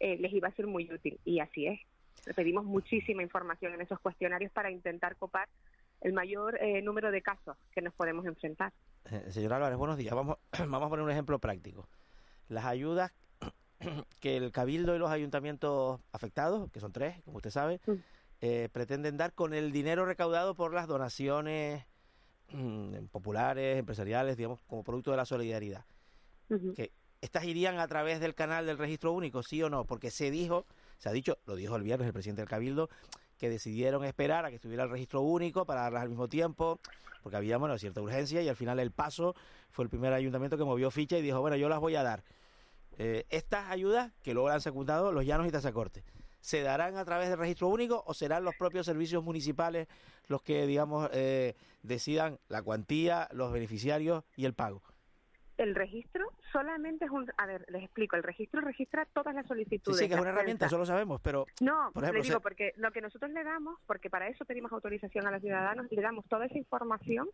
eh, les iba a ser muy útil. Y así es. Pedimos muchísima información en esos cuestionarios para intentar copar el mayor eh, número de casos que nos podemos enfrentar. Eh, señor Álvarez, buenos días. Vamos, vamos a poner un ejemplo práctico. Las ayudas que el Cabildo y los ayuntamientos afectados, que son tres, como usted sabe, mm. pretenden dar con el dinero recaudado por las donaciones Mm, populares, empresariales, digamos, como producto de la solidaridad. que ¿Estas irían a través del canal del registro único, sí o no? Porque se dijo, se ha dicho, lo dijo el viernes el presidente del Cabildo, que decidieron esperar a que estuviera el registro único para darlas al mismo tiempo, porque había, bueno, cierta urgencia y al final el paso fue el primer ayuntamiento que movió ficha y dijo, bueno, yo las voy a dar. Eh, estas ayudas, que luego han secundado los llanos y tasacortes, ¿se darán a través del registro único o serán los propios servicios municipales los que, digamos, eh, decidan la cuantía, los beneficiarios y el pago? El registro solamente es un... A ver, les explico. El registro registra todas las solicitudes. Sí, sí, que es una herramienta, eso lo sabemos, pero... No, por ejemplo, le digo, porque lo que nosotros le damos, porque para eso pedimos autorización a los ciudadanos, le damos toda esa información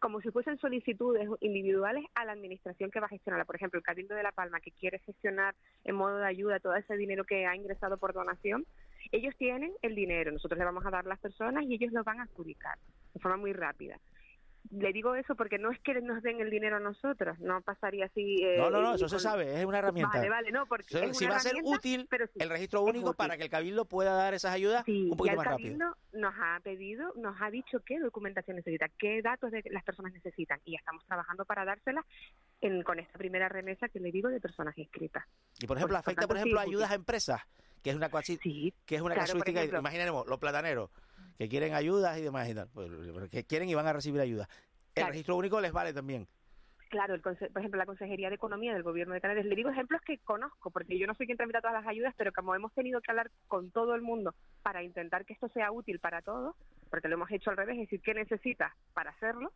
como si fuesen solicitudes individuales a la administración que va a gestionarla. Por ejemplo, el Cabildo de La Palma, que quiere gestionar en modo de ayuda todo ese dinero que ha ingresado por donación, ellos tienen el dinero, nosotros le vamos a dar a las personas y ellos lo van a adjudicar de forma muy rápida le digo eso porque no es que nos den el dinero a nosotros, no pasaría así. Eh, no, no, no, eso se sabe, es una herramienta. Vale, vale, no, porque. si va a ser útil el registro único para que el Cabildo pueda dar esas ayudas un poquito más rápido. El Cabildo nos ha pedido, nos ha dicho qué documentación necesita, qué datos de las personas necesitan y ya estamos trabajando para dárselas en, con esta primera remesa que le digo de personas inscritas. Y por ejemplo, afecta, por ejemplo, ayudas a empresas, que es una, que es una casuística. Imaginemos, los plataneros, que quieren ayudas y demás, pues, que quieren y van a recibir ayudas. El registro único les vale también. Claro, el por ejemplo, la Consejería de Economía del Gobierno de Canarias. Le digo ejemplos que conozco, porque yo no soy quien tramita todas las ayudas, pero como hemos tenido que hablar con todo el mundo para intentar que esto sea útil para todos, porque lo hemos hecho al revés, es decir, ¿qué necesitas para hacerlo?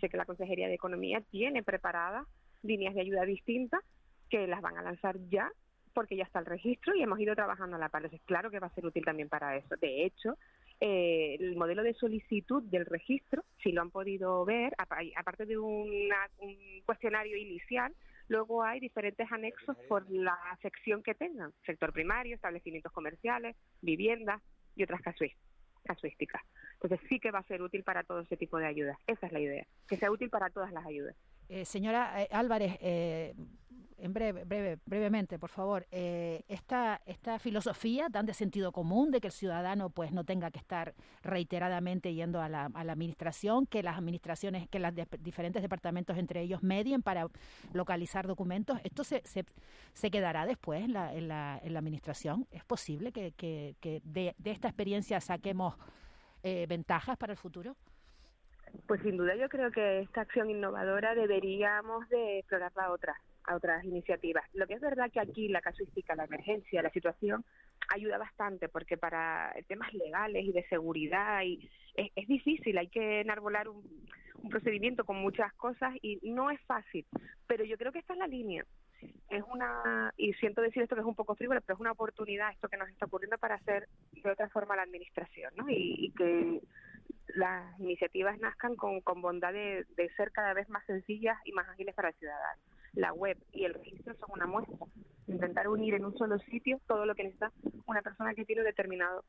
Sé que la Consejería de Economía tiene preparadas líneas de ayuda distintas que las van a lanzar ya porque ya está el registro y hemos ido trabajando a la par. Entonces, claro que va a ser útil también para eso. De hecho, eh, el modelo de solicitud del registro, si lo han podido ver, aparte de un cuestionario inicial, luego hay diferentes anexos por la sección que tengan, sector primario, establecimientos comerciales, viviendas y otras casuísticas. Entonces sí que va a ser útil para todo ese tipo de ayudas. Esa es la idea, que sea útil para todas las ayudas. Eh, señora eh, Álvarez, eh, en breve, breve, brevemente, por favor, esta, esta filosofía tan de sentido común de que el ciudadano pues no tenga que estar reiteradamente yendo a la, a la administración, que las administraciones, que los diferentes departamentos entre ellos medien para localizar documentos, ¿esto se, se, se quedará después en la, en, la, en la administración? ¿Es posible que, que, que de, de esta experiencia saquemos ventajas para el futuro? Pues sin duda yo creo que esta acción innovadora deberíamos de explorarla a otras, a otras iniciativas. Lo que es verdad que aquí la casuística, la emergencia, la situación ayuda bastante porque para temas legales y de seguridad y es, difícil, hay que enarbolar un, un procedimiento con muchas cosas y no es fácil, pero yo creo que esta es la línea es una, y siento decir esto que es un poco frívolo, pero es una oportunidad esto que nos está ocurriendo para hacer de otra forma la administración, ¿no? y que las iniciativas nazcan con, con bondad de, ser cada vez más sencillas y más ágiles para el ciudadano. La web y el registro son una muestra. Intentar unir en un solo sitio todo lo que necesita una persona que tiene un determinado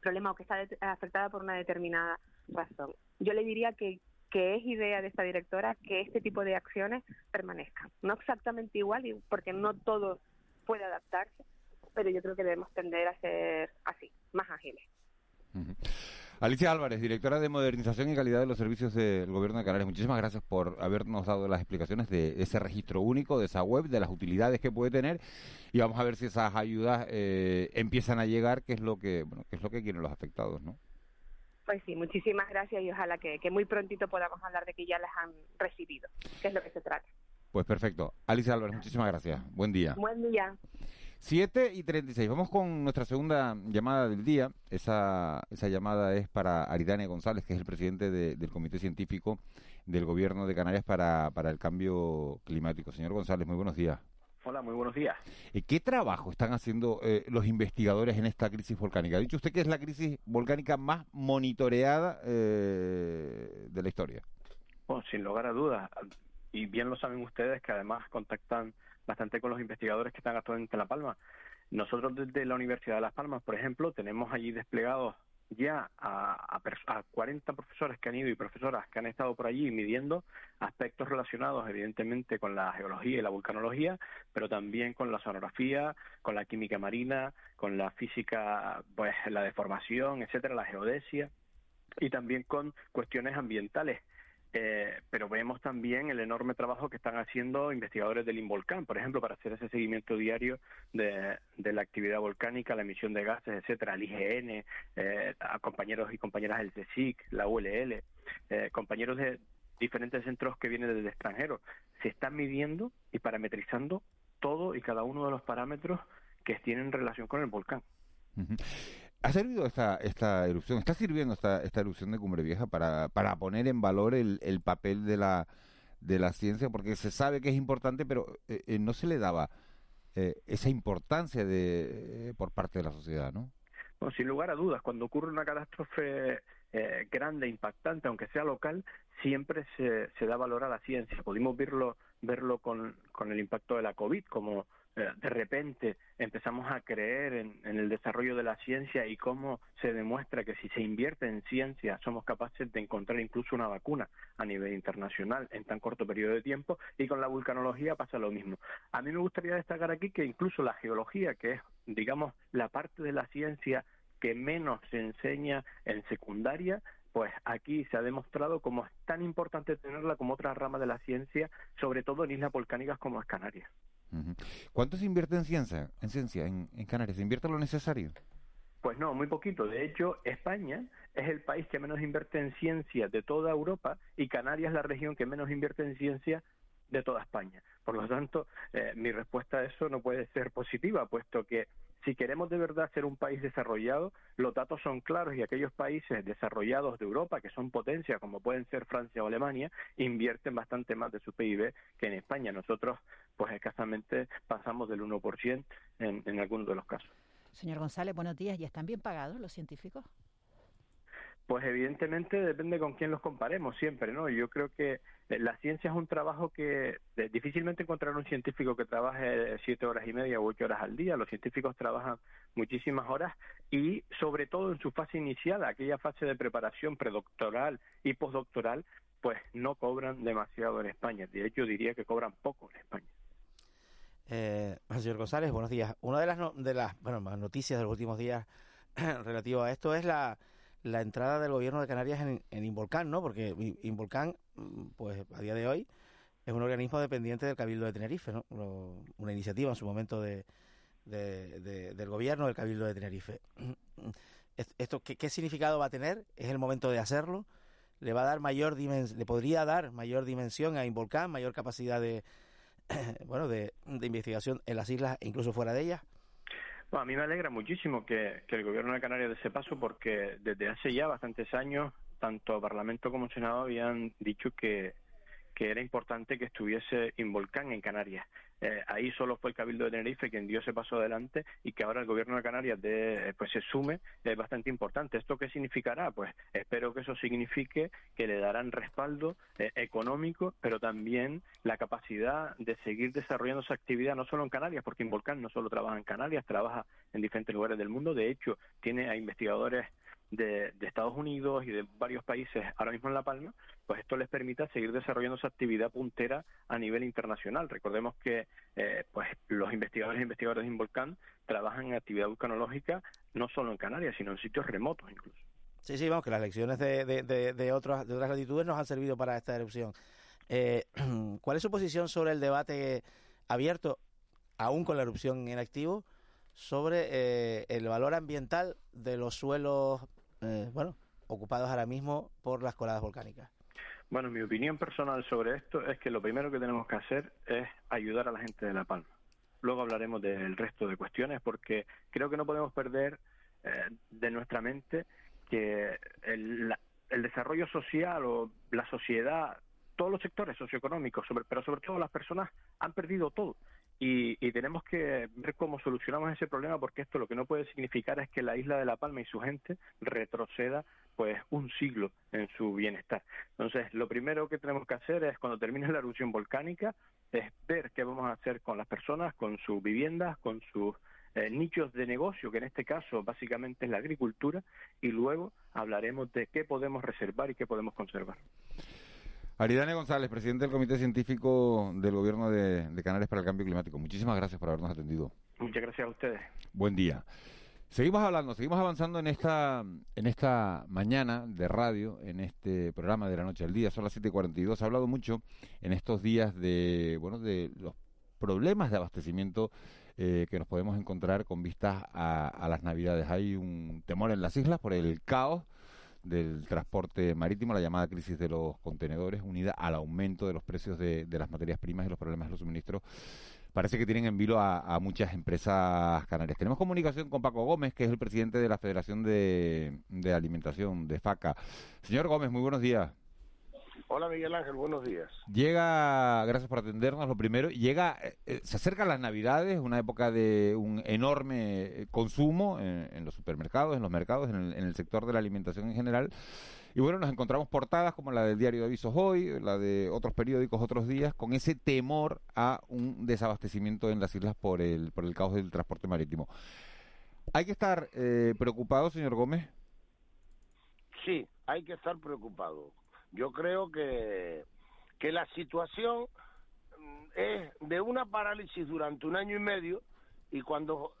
problema o que está afectada por una determinada razón. Yo le diría que, que es idea de esta directora que este tipo de acciones permanezcan. No exactamente igual, porque no todo puede adaptarse, pero yo creo que debemos tender a ser así, más ágiles. Alicia Álvarez, directora de Modernización y Calidad de los Servicios del Gobierno de Canarias, muchísimas gracias por habernos dado las explicaciones de ese registro único, de esa web, de las utilidades que puede tener y vamos a ver si esas ayudas eh, empiezan a llegar, que es lo que, bueno, que es lo que quieren los afectados, ¿no? Pues sí, muchísimas gracias y ojalá que, que muy prontito podamos hablar de que ya las han recibido, que es lo que se trata. Pues perfecto. Alicia Álvarez, muchísimas gracias. Buen día. Buen día. 7 y 36. Vamos con nuestra segunda llamada del día. Esa, esa llamada es para Aridane González, que es el presidente del Comité Científico del Gobierno de Canarias para, para el Cambio Climático. Señor González, muy buenos días. Hola, muy buenos días. Eh, ¿Qué trabajo están haciendo eh, los investigadores en esta crisis volcánica? Ha dicho usted que es la crisis volcánica más monitoreada eh, de la historia. Bueno, sin lugar a dudas. Y bien lo saben ustedes que además contactan bastante con los investigadores que están actualmente en La Palma. Nosotros desde la Universidad de Las Palmas, por ejemplo, tenemos allí desplegados ya a, a, 40 profesores que han ido y profesoras que han estado por allí midiendo aspectos relacionados evidentemente con la geología y la vulcanología, pero también con la sonografía, con la química marina, con la física, pues la deformación, etcétera, la geodesia y también con cuestiones ambientales eh, pero vemos también el enorme trabajo que están haciendo investigadores del Involcán, por ejemplo, para hacer ese seguimiento diario de, la actividad volcánica, la emisión de gases, etcétera, el IGN, eh, a compañeros y compañeras del CSIC, la ULL, eh, compañeros de diferentes centros que vienen desde el extranjero. Se están midiendo y parametrizando todo y cada uno de los parámetros que tienen relación con el volcán. ¿Ha servido esta, esta erupción, está sirviendo esta, esta erupción de Cumbre Vieja para, para poner en valor el, el papel de la, de la ciencia? Porque se sabe que es importante, pero eh, eh, no se le daba eh, esa importancia de, por parte de la sociedad, ¿no? Bueno, sin lugar a dudas, cuando ocurre una catástrofe grande, impactante, aunque sea local, siempre se, se da valor a la ciencia. Pudimos verlo, verlo con, con el impacto de la COVID, como eh, de repente empezamos a creer en, el desarrollo de la ciencia y cómo se demuestra que si se invierte en ciencia somos capaces de encontrar incluso una vacuna a nivel internacional en tan corto periodo de tiempo y con la vulcanología pasa lo mismo. A mí me gustaría destacar aquí que incluso la geología, que es, digamos, la parte de la ciencia que menos se enseña en secundaria, pues aquí se ha demostrado cómo es tan importante tenerla como otras ramas de la ciencia, sobre todo en islas volcánicas como es Canarias. ¿Cuánto se invierte en ciencia, en, ciencia en, Canarias? ¿Se invierte lo necesario? Pues no, muy poquito. De hecho, España es el país que menos invierte en ciencia de toda Europa y Canarias es la región que menos invierte en ciencia de toda España. Por lo tanto, eh, mi respuesta a eso no puede ser positiva, puesto que si queremos de verdad ser un país desarrollado, los datos son claros y aquellos países desarrollados de Europa, que son potencias, como pueden ser Francia o Alemania, invierten bastante más de su PIB que en España. Nosotros, pues escasamente pasamos del 1% en, en algunos de los casos. Señor González, buenos días. ¿Y están bien pagados los científicos? Pues evidentemente depende con quién los comparemos siempre, ¿no? Yo creo que eh, la ciencia es un trabajo que eh, difícilmente encontrar un científico que trabaje siete horas y media o ocho horas al día. Los científicos trabajan muchísimas horas y sobre todo en su fase inicial, aquella fase de preparación predoctoral y postdoctoral, pues no cobran demasiado en España. De hecho, diría que cobran poco en España. Eh, señor González, buenos días. Una de las, de las bueno, noticias de los últimos días relativo a esto es la la entrada del gobierno de Canarias en, en Involcán, ¿no? Porque Involcán, mm, pues a día de hoy, es un organismo dependiente del Cabildo de Tenerife, ¿no? Una iniciativa en su momento de, del gobierno del Cabildo de Tenerife. ¿Esto qué, significado va a tener? ¿Es el momento de hacerlo? ¿Le va a dar mayor le podría dar mayor dimensión a Involcán, mayor capacidad de, bueno, de, de investigación en las islas incluso fuera de ellas? a mí me alegra muchísimo que, el gobierno de Canarias de ese paso porque desde hace ya bastantes años tanto Parlamento como Senado habían dicho que, que era importante que estuviese Involcán en Canarias. Eh, ahí solo fue el Cabildo de Tenerife quien dio ese paso adelante y que ahora el Gobierno de Canarias de, pues se sume es bastante importante. ¿Esto qué significará? Pues espero que eso signifique que le darán respaldo eh, económico, pero también la capacidad de seguir desarrollando esa actividad no solo en Canarias, porque Involcán no solo trabaja en Canarias, trabaja en diferentes lugares del mundo. De hecho, tiene a investigadores de, Estados Unidos y de varios países ahora mismo en La Palma, pues esto les permita seguir desarrollando esa actividad puntera a nivel internacional. Recordemos que eh, pues los investigadores e investigadores de Involcán trabajan en actividad vulcanológica no solo en Canarias, sino en sitios remotos incluso. Sí, sí, vamos, que las lecciones de, de, de, otras, de otras latitudes nos han servido para esta erupción. Eh, ¿Cuál es su posición sobre el debate abierto, aún con la erupción en activo, sobre eh, el valor ambiental de los suelos eh, bueno, ocupados ahora mismo por las coladas volcánicas? Bueno, mi opinión personal sobre esto es que lo primero que tenemos que hacer es ayudar a la gente de La Palma. Luego hablaremos del resto de cuestiones porque creo que no podemos perder eh, de nuestra mente que el, desarrollo social o la sociedad, todos los sectores socioeconómicos, pero sobre todo las personas han perdido todo. Y, tenemos que ver cómo solucionamos ese problema porque esto lo que no puede significar es que la isla de La Palma y su gente retroceda pues un siglo en su bienestar. Entonces, lo primero que tenemos que hacer es cuando termine la erupción volcánica es ver qué vamos a hacer con las personas, con sus viviendas, con sus eh, nichos de negocio, que en este caso básicamente es la agricultura, y luego hablaremos de qué podemos reservar y qué podemos conservar. Aridane González, presidente del Comité Científico del Gobierno de, Canarias para el Cambio Climático. Muchísimas gracias por habernos atendido. Muchas gracias a ustedes. Buen día. Seguimos hablando, seguimos avanzando en esta, en esta mañana de radio, en este programa de la noche al día, son las 7.42. Se ha hablado mucho en estos días de, bueno, de los problemas de abastecimiento eh, que nos podemos encontrar con vistas a las Navidades. Hay un temor en las islas por el caos del transporte marítimo, la llamada crisis de los contenedores, unida al aumento de los precios de, las materias primas y los problemas de los suministros, parece que tienen en vilo a, muchas empresas canarias. Tenemos comunicación con Paco Gómez, que es el presidente de la Federación de, de Alimentación de FACA. Señor Gómez, muy buenos días. Hola Miguel Ángel, buenos días. Llega, gracias por atendernos, lo primero, llega, eh, eh, se acercan las Navidades, una época de un enorme eh, consumo en, los supermercados, en los mercados, en el, sector de la alimentación en general. Y bueno, nos encontramos portadas como la del diario de avisos hoy, la de otros periódicos otros días, con ese temor a un desabastecimiento en las islas por el, por el caos del transporte marítimo. ¿Hay que estar eh, preocupado, señor Gómez? Sí, hay que estar preocupado. Yo creo que, que la situación mm, es de una parálisis durante un año y medio y cuando,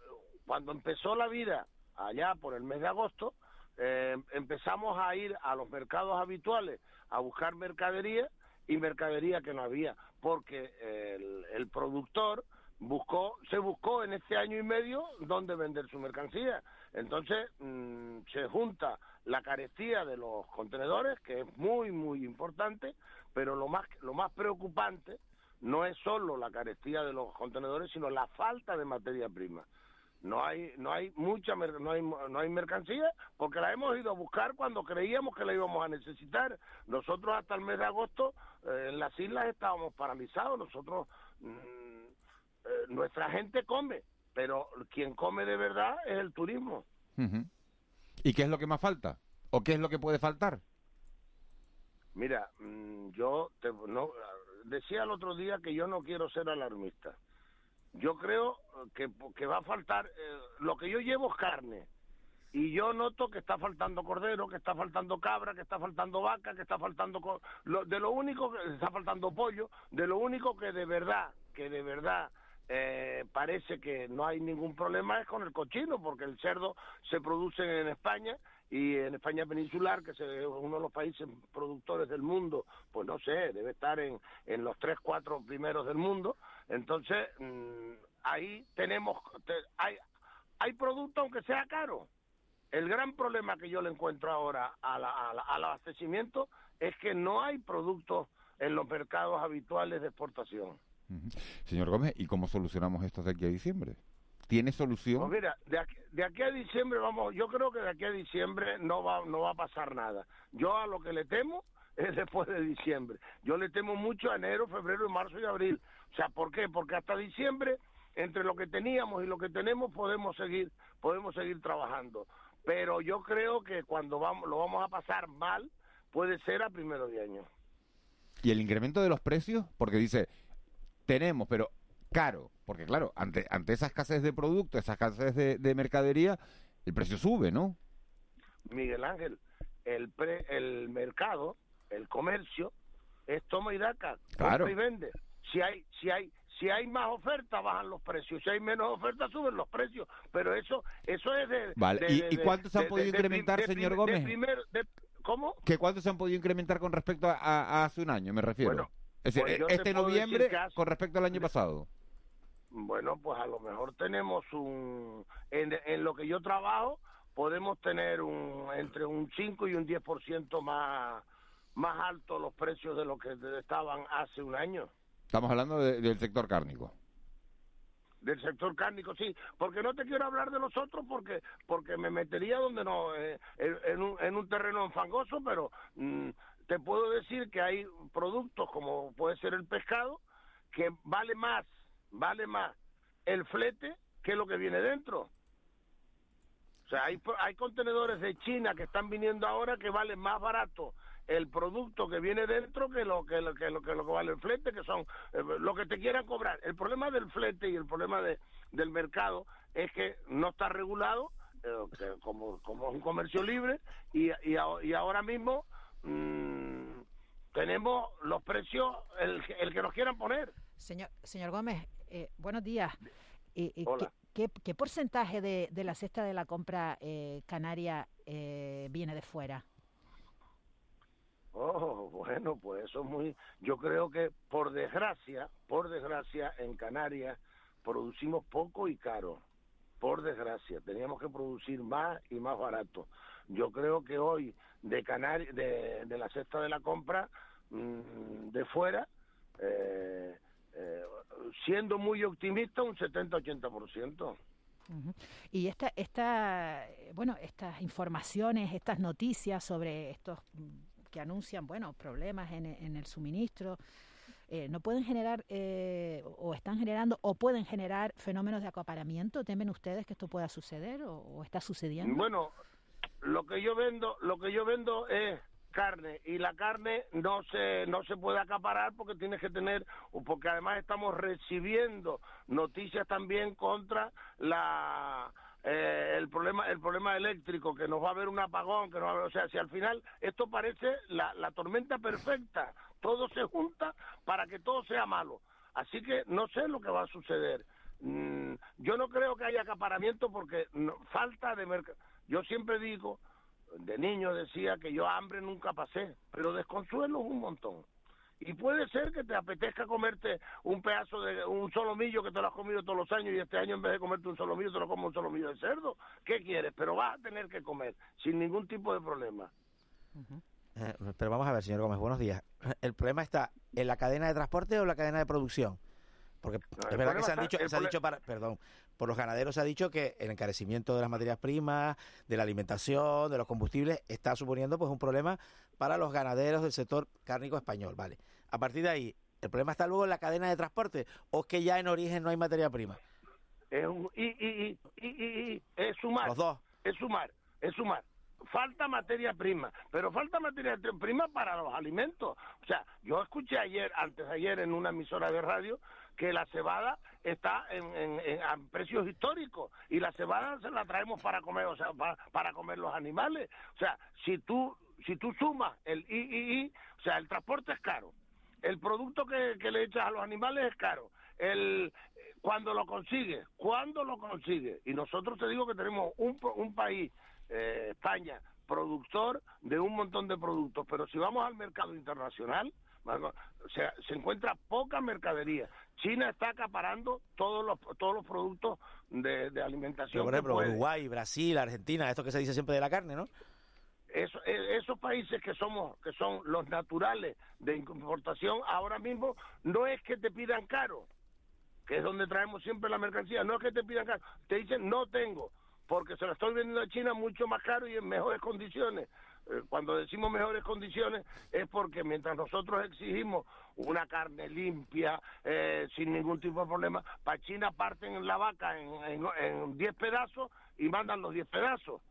cuando empezó la vida allá por el mes de agosto, eh, empezamos a ir a los mercados habituales a buscar mercadería y mercadería que no había, porque el, el productor buscó, se buscó en este año y medio dónde vender su mercancía. Entonces mm, se junta la carestía de los contenedores, que es muy, muy importante, pero lo más, lo más preocupante no es solo la carestía de los contenedores, sino la falta de materia prima. No hay, no hay mucha, no hay, no hay mercancía porque la hemos ido a buscar cuando creíamos que la íbamos a necesitar. Nosotros hasta el mes de agosto eh, en las islas estábamos paralizados. Nosotros, mm, eh, nuestra gente come, pero quien come de verdad es el turismo. ¿Y qué es lo que más falta? ¿O qué es lo que puede faltar? Mira, mm, yo te, no, decía el otro día que yo no quiero ser alarmista. Yo creo que, que va a faltar, eh, lo que yo llevo es carne. Y yo noto que está faltando cordero, que está faltando cabra, que está faltando vaca, que está faltando... Lo, de lo único que está faltando pollo, de lo único que de verdad, que de verdad eh, parece que no hay ningún problema es con el cochino, porque el cerdo se produce en España y en España peninsular, que es uno de los países productores del mundo, pues no sé, debe estar en, en los tres, cuatro primeros del mundo. Entonces, mm, ahí tenemos, hay, hay producto aunque sea caro. El gran problema que yo le encuentro ahora al abastecimiento es que no hay productos en los mercados habituales de exportación. Señor Gómez, ¿y cómo solucionamos esto de aquí a diciembre? ¿Tiene solución? Pues mira, de aquí, de aquí, a diciembre vamos, yo creo que de aquí a diciembre no va, no va a pasar nada. Yo a lo que le temo es después de diciembre. Yo le temo mucho a enero, febrero, marzo y abril. O sea, ¿por qué? Porque hasta diciembre, entre lo que teníamos y lo que tenemos, podemos seguir, podemos seguir trabajando. Pero yo creo que cuando vamos, lo vamos a pasar mal, puede ser a primero de año. ¿Y el incremento de los precios? Porque dice, tenemos, pero caro, porque claro, ante, ante esa escasez de producto, esa escasez de, mercadería, el precio sube, ¿no? Miguel Ángel, el, pre, el mercado, el comercio, es toma y daca, claro. y vende. Si hay, si hay, si hay más oferta bajan los precios, si hay menos oferta suben los precios, pero eso, eso es de. Vale. ¿Y, cuánto se han podido incrementar, señor Gómez? ¿Cómo? ¿Qué cuánto se han podido incrementar con respecto a, hace un año? Me refiero. Es decir, pues este noviembre con respecto al año pasado. Bueno, pues a lo mejor tenemos un... En, en lo que yo trabajo podemos tener un entre un 5 y un 10% más, más alto los precios de lo que estaban hace un año. Estamos hablando del sector cárnico del sector cárnico, sí, porque no te quiero hablar de los otros porque porque me metería donde no eh, en, un, en un terreno fangoso, pero mm, te puedo decir que hay productos como puede ser el pescado que vale más vale más el flete que lo que viene dentro. O sea, hay, hay contenedores de China que están viniendo ahora que valen más barato el producto que viene dentro que lo que lo que lo que, lo que vale el flete, que son eh, lo que te quieran cobrar. El problema del flete y el problema de, del mercado es que no está regulado eh, como, como es un comercio libre y, y ahora mismo mmm, tenemos los precios el, el que nos quieran poner. Señor, señor Gómez, eh, buenos días. Eh, eh, ¿qué, qué, porcentaje de, de, la cesta de la compra eh, canaria viene de fuera? Oh, bueno, pues eso es muy... Yo creo que por desgracia, por desgracia, en Canarias producimos poco y caro. Por desgracia, teníamos que producir más y más barato. Yo creo que hoy de Canarias, de, de la cesta de la compra mmm, de fuera, eh, eh, siendo muy optimista, un 70-80%. Y esta, esta, bueno, estas informaciones, estas noticias sobre estos que anuncian, bueno, problemas en, en el suministro, eh, no pueden generar eh, o están generando o pueden generar fenómenos de acaparamiento. ¿Temen ustedes que esto pueda suceder o, o está sucediendo? Bueno, lo que yo vendo, lo que yo vendo es carne y la carne no se no se puede acaparar porque tienes que tener porque además estamos recibiendo noticias también contra la eh, el problema el problema eléctrico que nos va a haber un apagón que no o sea si al final esto parece la, la tormenta perfecta todo se junta para que todo sea malo. Así que no sé lo que va a suceder. Mm, yo no creo que haya acaparamiento porque falta de mercado yo siempre digo de niño decía que yo hambre nunca pasé, pero desconsuelo es un montón. Y puede ser que te apetezca comerte un pedazo de un solomillo que te lo has comido todos los años y este año en vez de comerte un solomillo te lo comes un solomillo de cerdo. ¿Qué quieres? Pero vas a tener que comer sin ningún tipo de problema. Eh, pero vamos a ver, señor Gómez, buenos días. ¿El problema está en la cadena de transporte o en la cadena de producción? Porque es verdad que se, han dicho, se ha dicho para, perdón, por los ganaderos se ha dicho que el encarecimiento de las materias primas, de la alimentación, de los combustibles, está suponiendo pues un problema para los ganaderos del sector cárnico español, ¿vale? A partir de ahí, ¿el problema está luego en la cadena de transporte o es que ya en origen no hay materia prima? Es un, y, y, y, y, es sumar. Los dos. Es sumar, es sumar falta materia prima, pero falta materia prima para los alimentos. O sea, yo escuché ayer, antes de ayer, en una emisora de radio, que la cebada está en, en, a precios históricos y la cebada se la traemos para comer, o sea, para, para comer los animales. O sea, si tú si tú sumas el III, o sea, el transporte es caro, el producto que, le echas a los animales es caro, el cuando lo consigue, cuando lo consigue. Y nosotros te digo que tenemos un, un país, eh, España, productor de un montón de productos, pero si vamos al mercado internacional, se, se encuentra poca mercadería. China está acaparando todos los todos los productos de, de alimentación. Pero, por ejemplo, Uruguay, Brasil, Argentina, esto que se dice siempre de la carne, ¿no? Eso, esos países que somos que son los naturales de importación ahora mismo no es que te pidan caro que es donde traemos siempre la mercancía no es que te pidan caro te dicen no tengo porque se lo estoy vendiendo a China mucho más caro y en mejores condiciones cuando decimos mejores condiciones es porque mientras nosotros exigimos una carne limpia, eh, sin ningún tipo de problema, para China parten la vaca en 10 pedazos y mandan los 10 pedazos.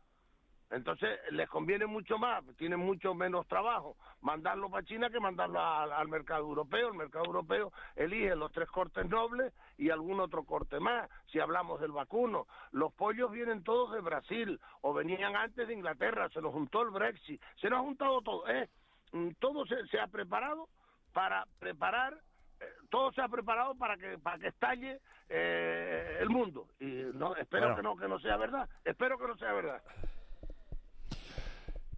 Entonces les conviene mucho más, tienen mucho menos trabajo mandarlo para China que mandarlo al mercado europeo. El mercado europeo elige los tres cortes nobles y algún otro corte más. Si hablamos del vacuno, los pollos vienen todos de Brasil o venían antes de Inglaterra, se nos juntó el Brexit, se nos ha juntado todo. ¿eh? Mm, todo se, ha preparado para preparar eh, todo se ha preparado para que para que estalle eh, el mundo y no espero que no que no sea verdad espero que no sea verdad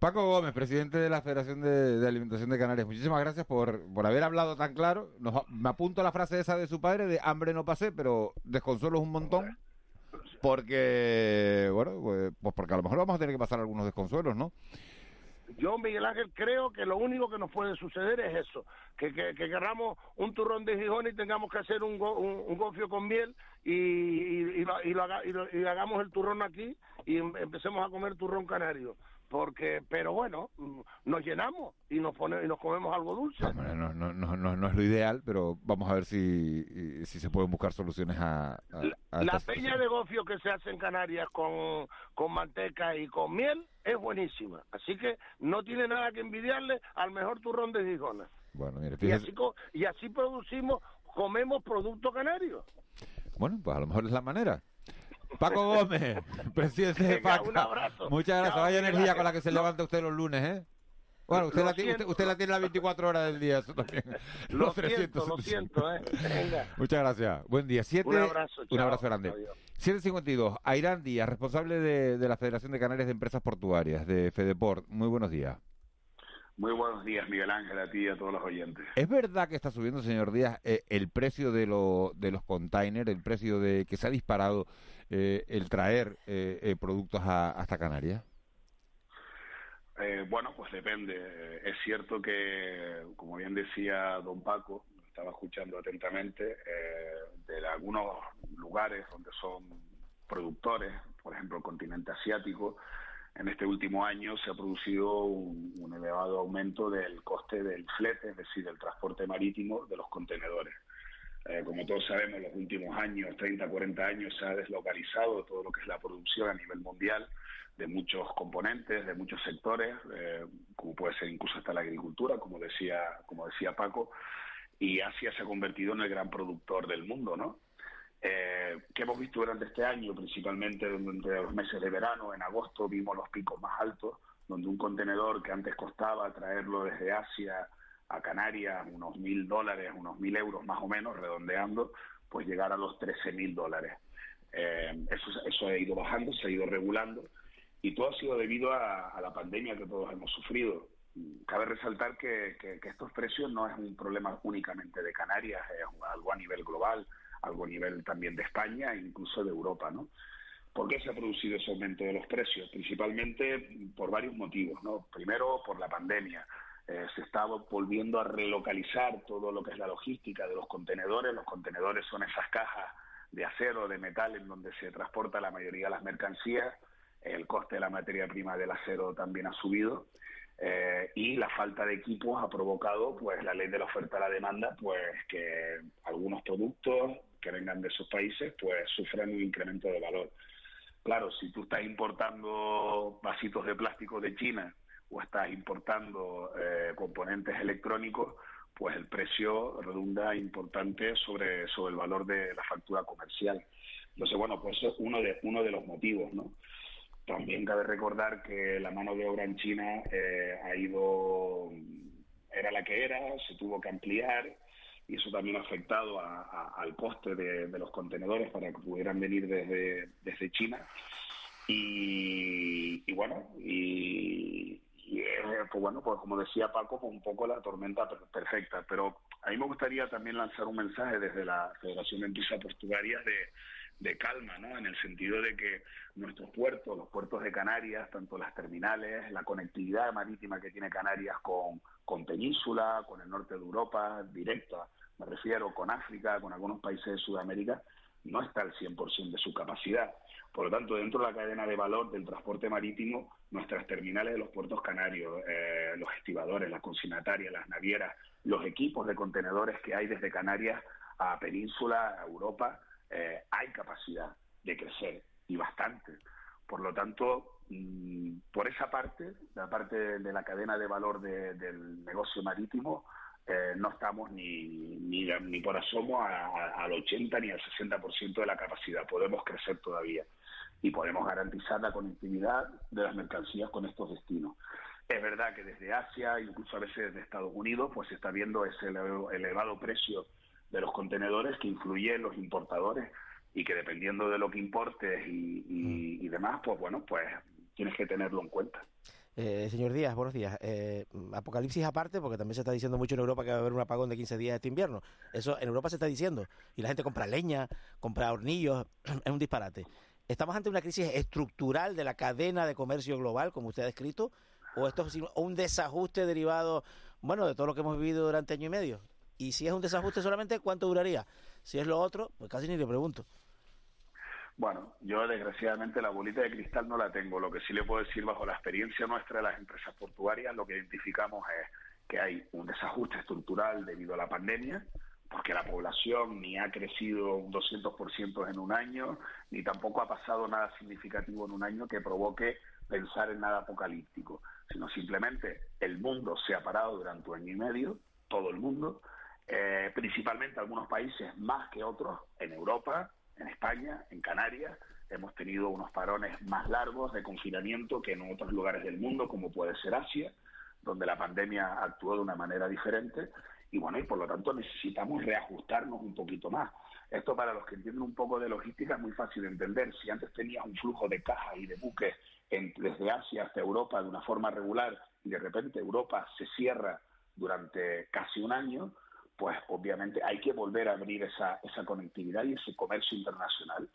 Paco Gómez, presidente de la Federación de, Alimentación de Canarias, muchísimas gracias por, por haber hablado tan claro. me apunto a la frase esa de su padre de hambre no pasé, pero desconsuelo es un montón. Porque, bueno, pues, pues porque a lo mejor vamos a tener que pasar algunos desconsuelos, ¿no? Yo, Miguel Ángel, creo que lo único que nos puede suceder es eso, que, que, querramos un turrón de Gijón y tengamos que hacer un, un, gofio con miel y, y, y, hagamos el turrón aquí y em, empecemos a comer turrón canario porque pero bueno nos llenamos y nos pone, y nos comemos algo dulce. No, no, no, no, es lo ideal pero vamos a ver si, si se pueden buscar soluciones a, la peña de gofio que se hace en Canarias con, con manteca y con miel es buenísima. Así que no tiene nada que envidiarle al mejor turrón de Gijona bueno mire, y así y así producimos comemos producto canario. Bueno pues a lo mejor es la manera Paco Gómez, presidente de PACA. Un abrazo. Muchas gracias. Vaya energía con la que se levanta usted los lunes, ¿eh? Bueno, usted la, tiene, usted, la tiene las 24 horas del día, eso también. Lo los 300, lo siento, ¿eh? Venga. Muchas gracias. Buen día. Siete, un abrazo. Un abrazo grande. 752. Airán Díaz, responsable de, de la Federación de Canarias de Empresas Portuarias, de Fedeport. Muy buenos días. Muy buenos días, Miguel Ángel, a ti y a todos los oyentes. ¿Es verdad que está subiendo, señor Díaz, eh, el precio de, lo, de los containers, el precio de que se ha disparado eh, el traer eh, eh, productos hasta Canarias? bueno, pues depende. Es cierto que, como bien decía don Paco, estaba escuchando atentamente, de algunos lugares donde son productores, por ejemplo el continente asiático, en este último año se ha producido un, un, elevado aumento del coste del flete, es decir, del transporte marítimo de los contenedores. Eh, como todos sabemos, los últimos años, 30, 40 años, se ha deslocalizado todo lo que es la producción a nivel mundial de muchos componentes, de muchos sectores, eh, como puede ser incluso hasta la agricultura, como decía, como decía Paco, y Asia se ha convertido en el gran productor del mundo, ¿no? Eh, que hemos visto durante este año, principalmente durante los meses de verano, en agosto vimos los picos más altos, donde un contenedor que antes costaba traerlo desde Asia a Canarias unos mil dólares, unos mil euros más o menos, redondeando, pues llegar a los trece mil dólares. Eh, eso, eso ha ido bajando, se ha ido regulando y todo ha sido debido a, la pandemia que todos hemos sufrido. Cabe resaltar que, estos precios no es un problema únicamente de Canarias, es algo a nivel global, algo a nivel también de España e incluso de Europa, ¿no? ¿Por qué se ha producido ese aumento de los precios? Principalmente por varios motivos, ¿no? Primero, por la pandemia. Eh, se está volviendo a relocalizar todo lo que es la logística de los contenedores. Los contenedores son esas cajas de acero, de metal, en donde se transporta la mayoría de las mercancías. El coste de la materia prima del acero también ha subido. Eh, y la falta de equipos ha provocado, pues, la ley de la oferta y la demanda, pues, que algunos productos que vengan de esos países, pues, sufran un incremento de valor. Claro, si tú estás importando vasitos de plástico de China o estás importando eh, componentes electrónicos, pues el precio redunda importante sobre, sobre el valor de la factura comercial. Entonces, bueno, pues eso es uno de, uno de los motivos, ¿no? También cabe recordar que la mano de obra en China eh, ha ido, era la que era, se tuvo que ampliar, y eso también ha afectado al coste de, los contenedores para que pudieran venir desde, desde China. Y, bueno, y, pues bueno, pues como decía Paco, pues un poco la tormenta perfecta. Pero a mí me gustaría también lanzar un mensaje desde la Federación de Empresas Portuarias de, de calma, ¿no? En el sentido de que nuestros puertos, los puertos de Canarias, tanto las terminales, la conectividad marítima que tiene Canarias con, con Península, con el norte de Europa, directa, me refiero con África, con algunos países de Sudamérica, no está al 100% de su capacidad. Por lo tanto, dentro de la cadena de valor del transporte marítimo, nuestras terminales de los puertos canarios, eh, los estibadores, las consignatarias, las navieras, los equipos de contenedores que hay desde Canarias a Península, a Europa, eh, hay capacidad de crecer y bastante. Por lo tanto, mm, por esa parte, la parte de la cadena de valor del negocio marítimo, eh, no estamos ni, ni, ni por asomo al 80 ni al 60% de la capacidad. Podemos crecer todavía y podemos garantizar la conectividad de las mercancías con estos destinos. Es verdad que desde Asia, incluso a veces desde Estados Unidos, pues se está viendo ese elevado precio de los contenedores que influye en los importadores y que dependiendo de lo que importes y, y demás, pues bueno, pues tienes que tenerlo en cuenta. Eh, señor Díaz, buenos días. Eh, apocalipsis aparte, porque también se está diciendo mucho en Europa que va a haber un apagón de 15 días este invierno. Eso en Europa se está diciendo. Y la gente compra leña, compra hornillos, es un disparate. ¿Estamos ante una crisis estructural de la cadena de comercio global, como usted ha descrito? ¿O esto es un desajuste derivado, bueno, de todo lo que hemos vivido durante año y medio? Y si es un desajuste solamente, ¿cuánto duraría? Si es lo otro, pues casi ni le pregunto. Bueno, yo desgraciadamente la bolita de cristal no la tengo. Lo que sí le puedo decir bajo la experiencia nuestra de las empresas portuarias, lo que identificamos es que hay un desajuste estructural debido a la pandemia, porque la población ni ha crecido un 200% en un año, ni tampoco ha pasado nada significativo en un año que provoque pensar en nada apocalíptico, sino simplemente el mundo se ha parado durante un año y medio, todo el mundo, eh, principalmente algunos países más que otros en Europa, en España, en Canarias, hemos tenido unos parones más largos de confinamiento que en otros lugares del mundo, como puede ser Asia, donde la pandemia actuó de una manera diferente. Y bueno, y por lo tanto necesitamos reajustarnos un poquito más. Esto para los que entienden un poco de logística es muy fácil de entender. Si antes tenías un flujo de cajas y de buques desde Asia hasta Europa de una forma regular y de repente Europa se cierra durante casi un año, pues obviamente hay que volver a abrir esa, esa conectividad y ese comercio internacional.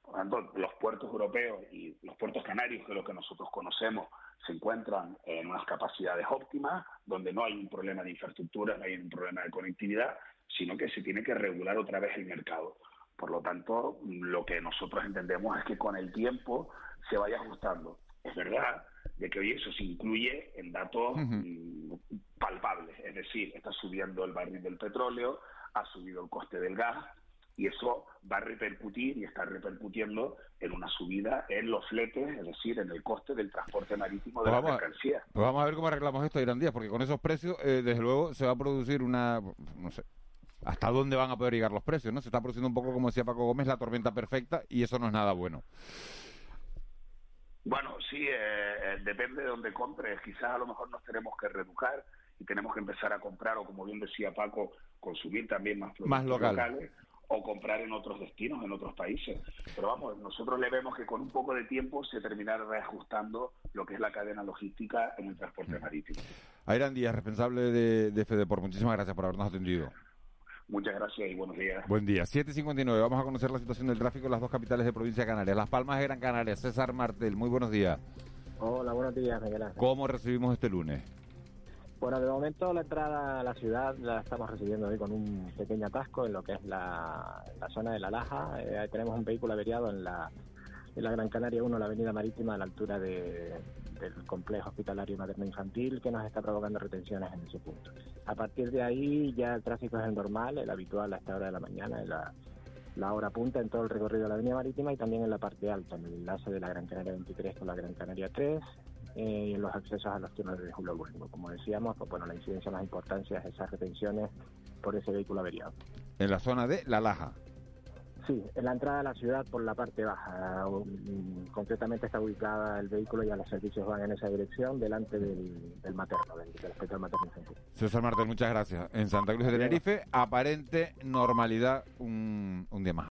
Por tanto, los puertos europeos y los puertos canarios, que es lo que nosotros conocemos, se encuentran en unas capacidades óptimas, donde no hay un problema de infraestructura, no hay un problema de conectividad, sino que se tiene que regular otra vez el mercado. Por lo tanto, lo que nosotros entendemos es que con el tiempo se vaya ajustando. Es verdad de que hoy eso se incluye en datos palpables, es decir, está subiendo el barril del petróleo, ha subido el coste del gas y eso va a repercutir y está repercutiendo en una subida en los fletes, es decir, en el coste del transporte marítimo de la pues mercancía. Pues vamos a ver cómo arreglamos esto, Irán Díaz, porque con esos precios, eh, desde luego, se va a producir una, no sé, hasta dónde van a poder llegar los precios, ¿no? Se está produciendo un poco, como decía Paco Gómez, la tormenta perfecta y eso no es nada bueno. Bueno, sí, eh, eh, depende de dónde compres. Quizás a lo mejor nos tenemos que reeducar y tenemos que empezar a comprar, o como bien decía Paco, consumir también más productos más local. locales. o comprar en otros destinos, en otros países. Pero vamos, nosotros le vemos que con un poco de tiempo se terminará reajustando lo que es la cadena logística en el transporte marítimo. Airan Díaz, responsable de, de FEDEPOR, muchísimas gracias por habernos atendido. Muchas gracias y buenos días. Buen día. 7.59. Vamos a conocer la situación del tráfico en las dos capitales de provincia de Canarias. Las Palmas de Gran Canaria. César Martel, muy buenos días. Hola, buenos días, Miguel Ángel. ¿Cómo recibimos este lunes? Bueno, de momento la entrada a la ciudad la estamos recibiendo hoy con un pequeño atasco en lo que es la, zona de La Laja. Eh, tenemos un vehículo averiado en la, en Gran Canaria 1, la avenida marítima, a la altura de, del complejo hospitalario materno-infantil, que nos está provocando retenciones en ese punto. A partir de ahí ya el tráfico es el normal, el habitual a esta hora de la mañana, la, la hora punta en todo el recorrido de la avenida marítima y también en la parte alta, en el enlace de la Gran Canaria 23 con la Gran Canaria 3 eh, los accesos a los túneles de Julio Bueno. Como decíamos, pues bueno, la incidencia más importante es esas retenciones por ese vehículo averiado. En la zona de La Laja. Sí, en la entrada a la ciudad por la parte baja. Um, concretamente está ubicada el vehículo y a los servicios van en esa dirección, delante del, del materno, del, del hospital materno infantil. César Martel, muchas gracias. En Santa Cruz de Tenerife, aparente normalidad un, un día más.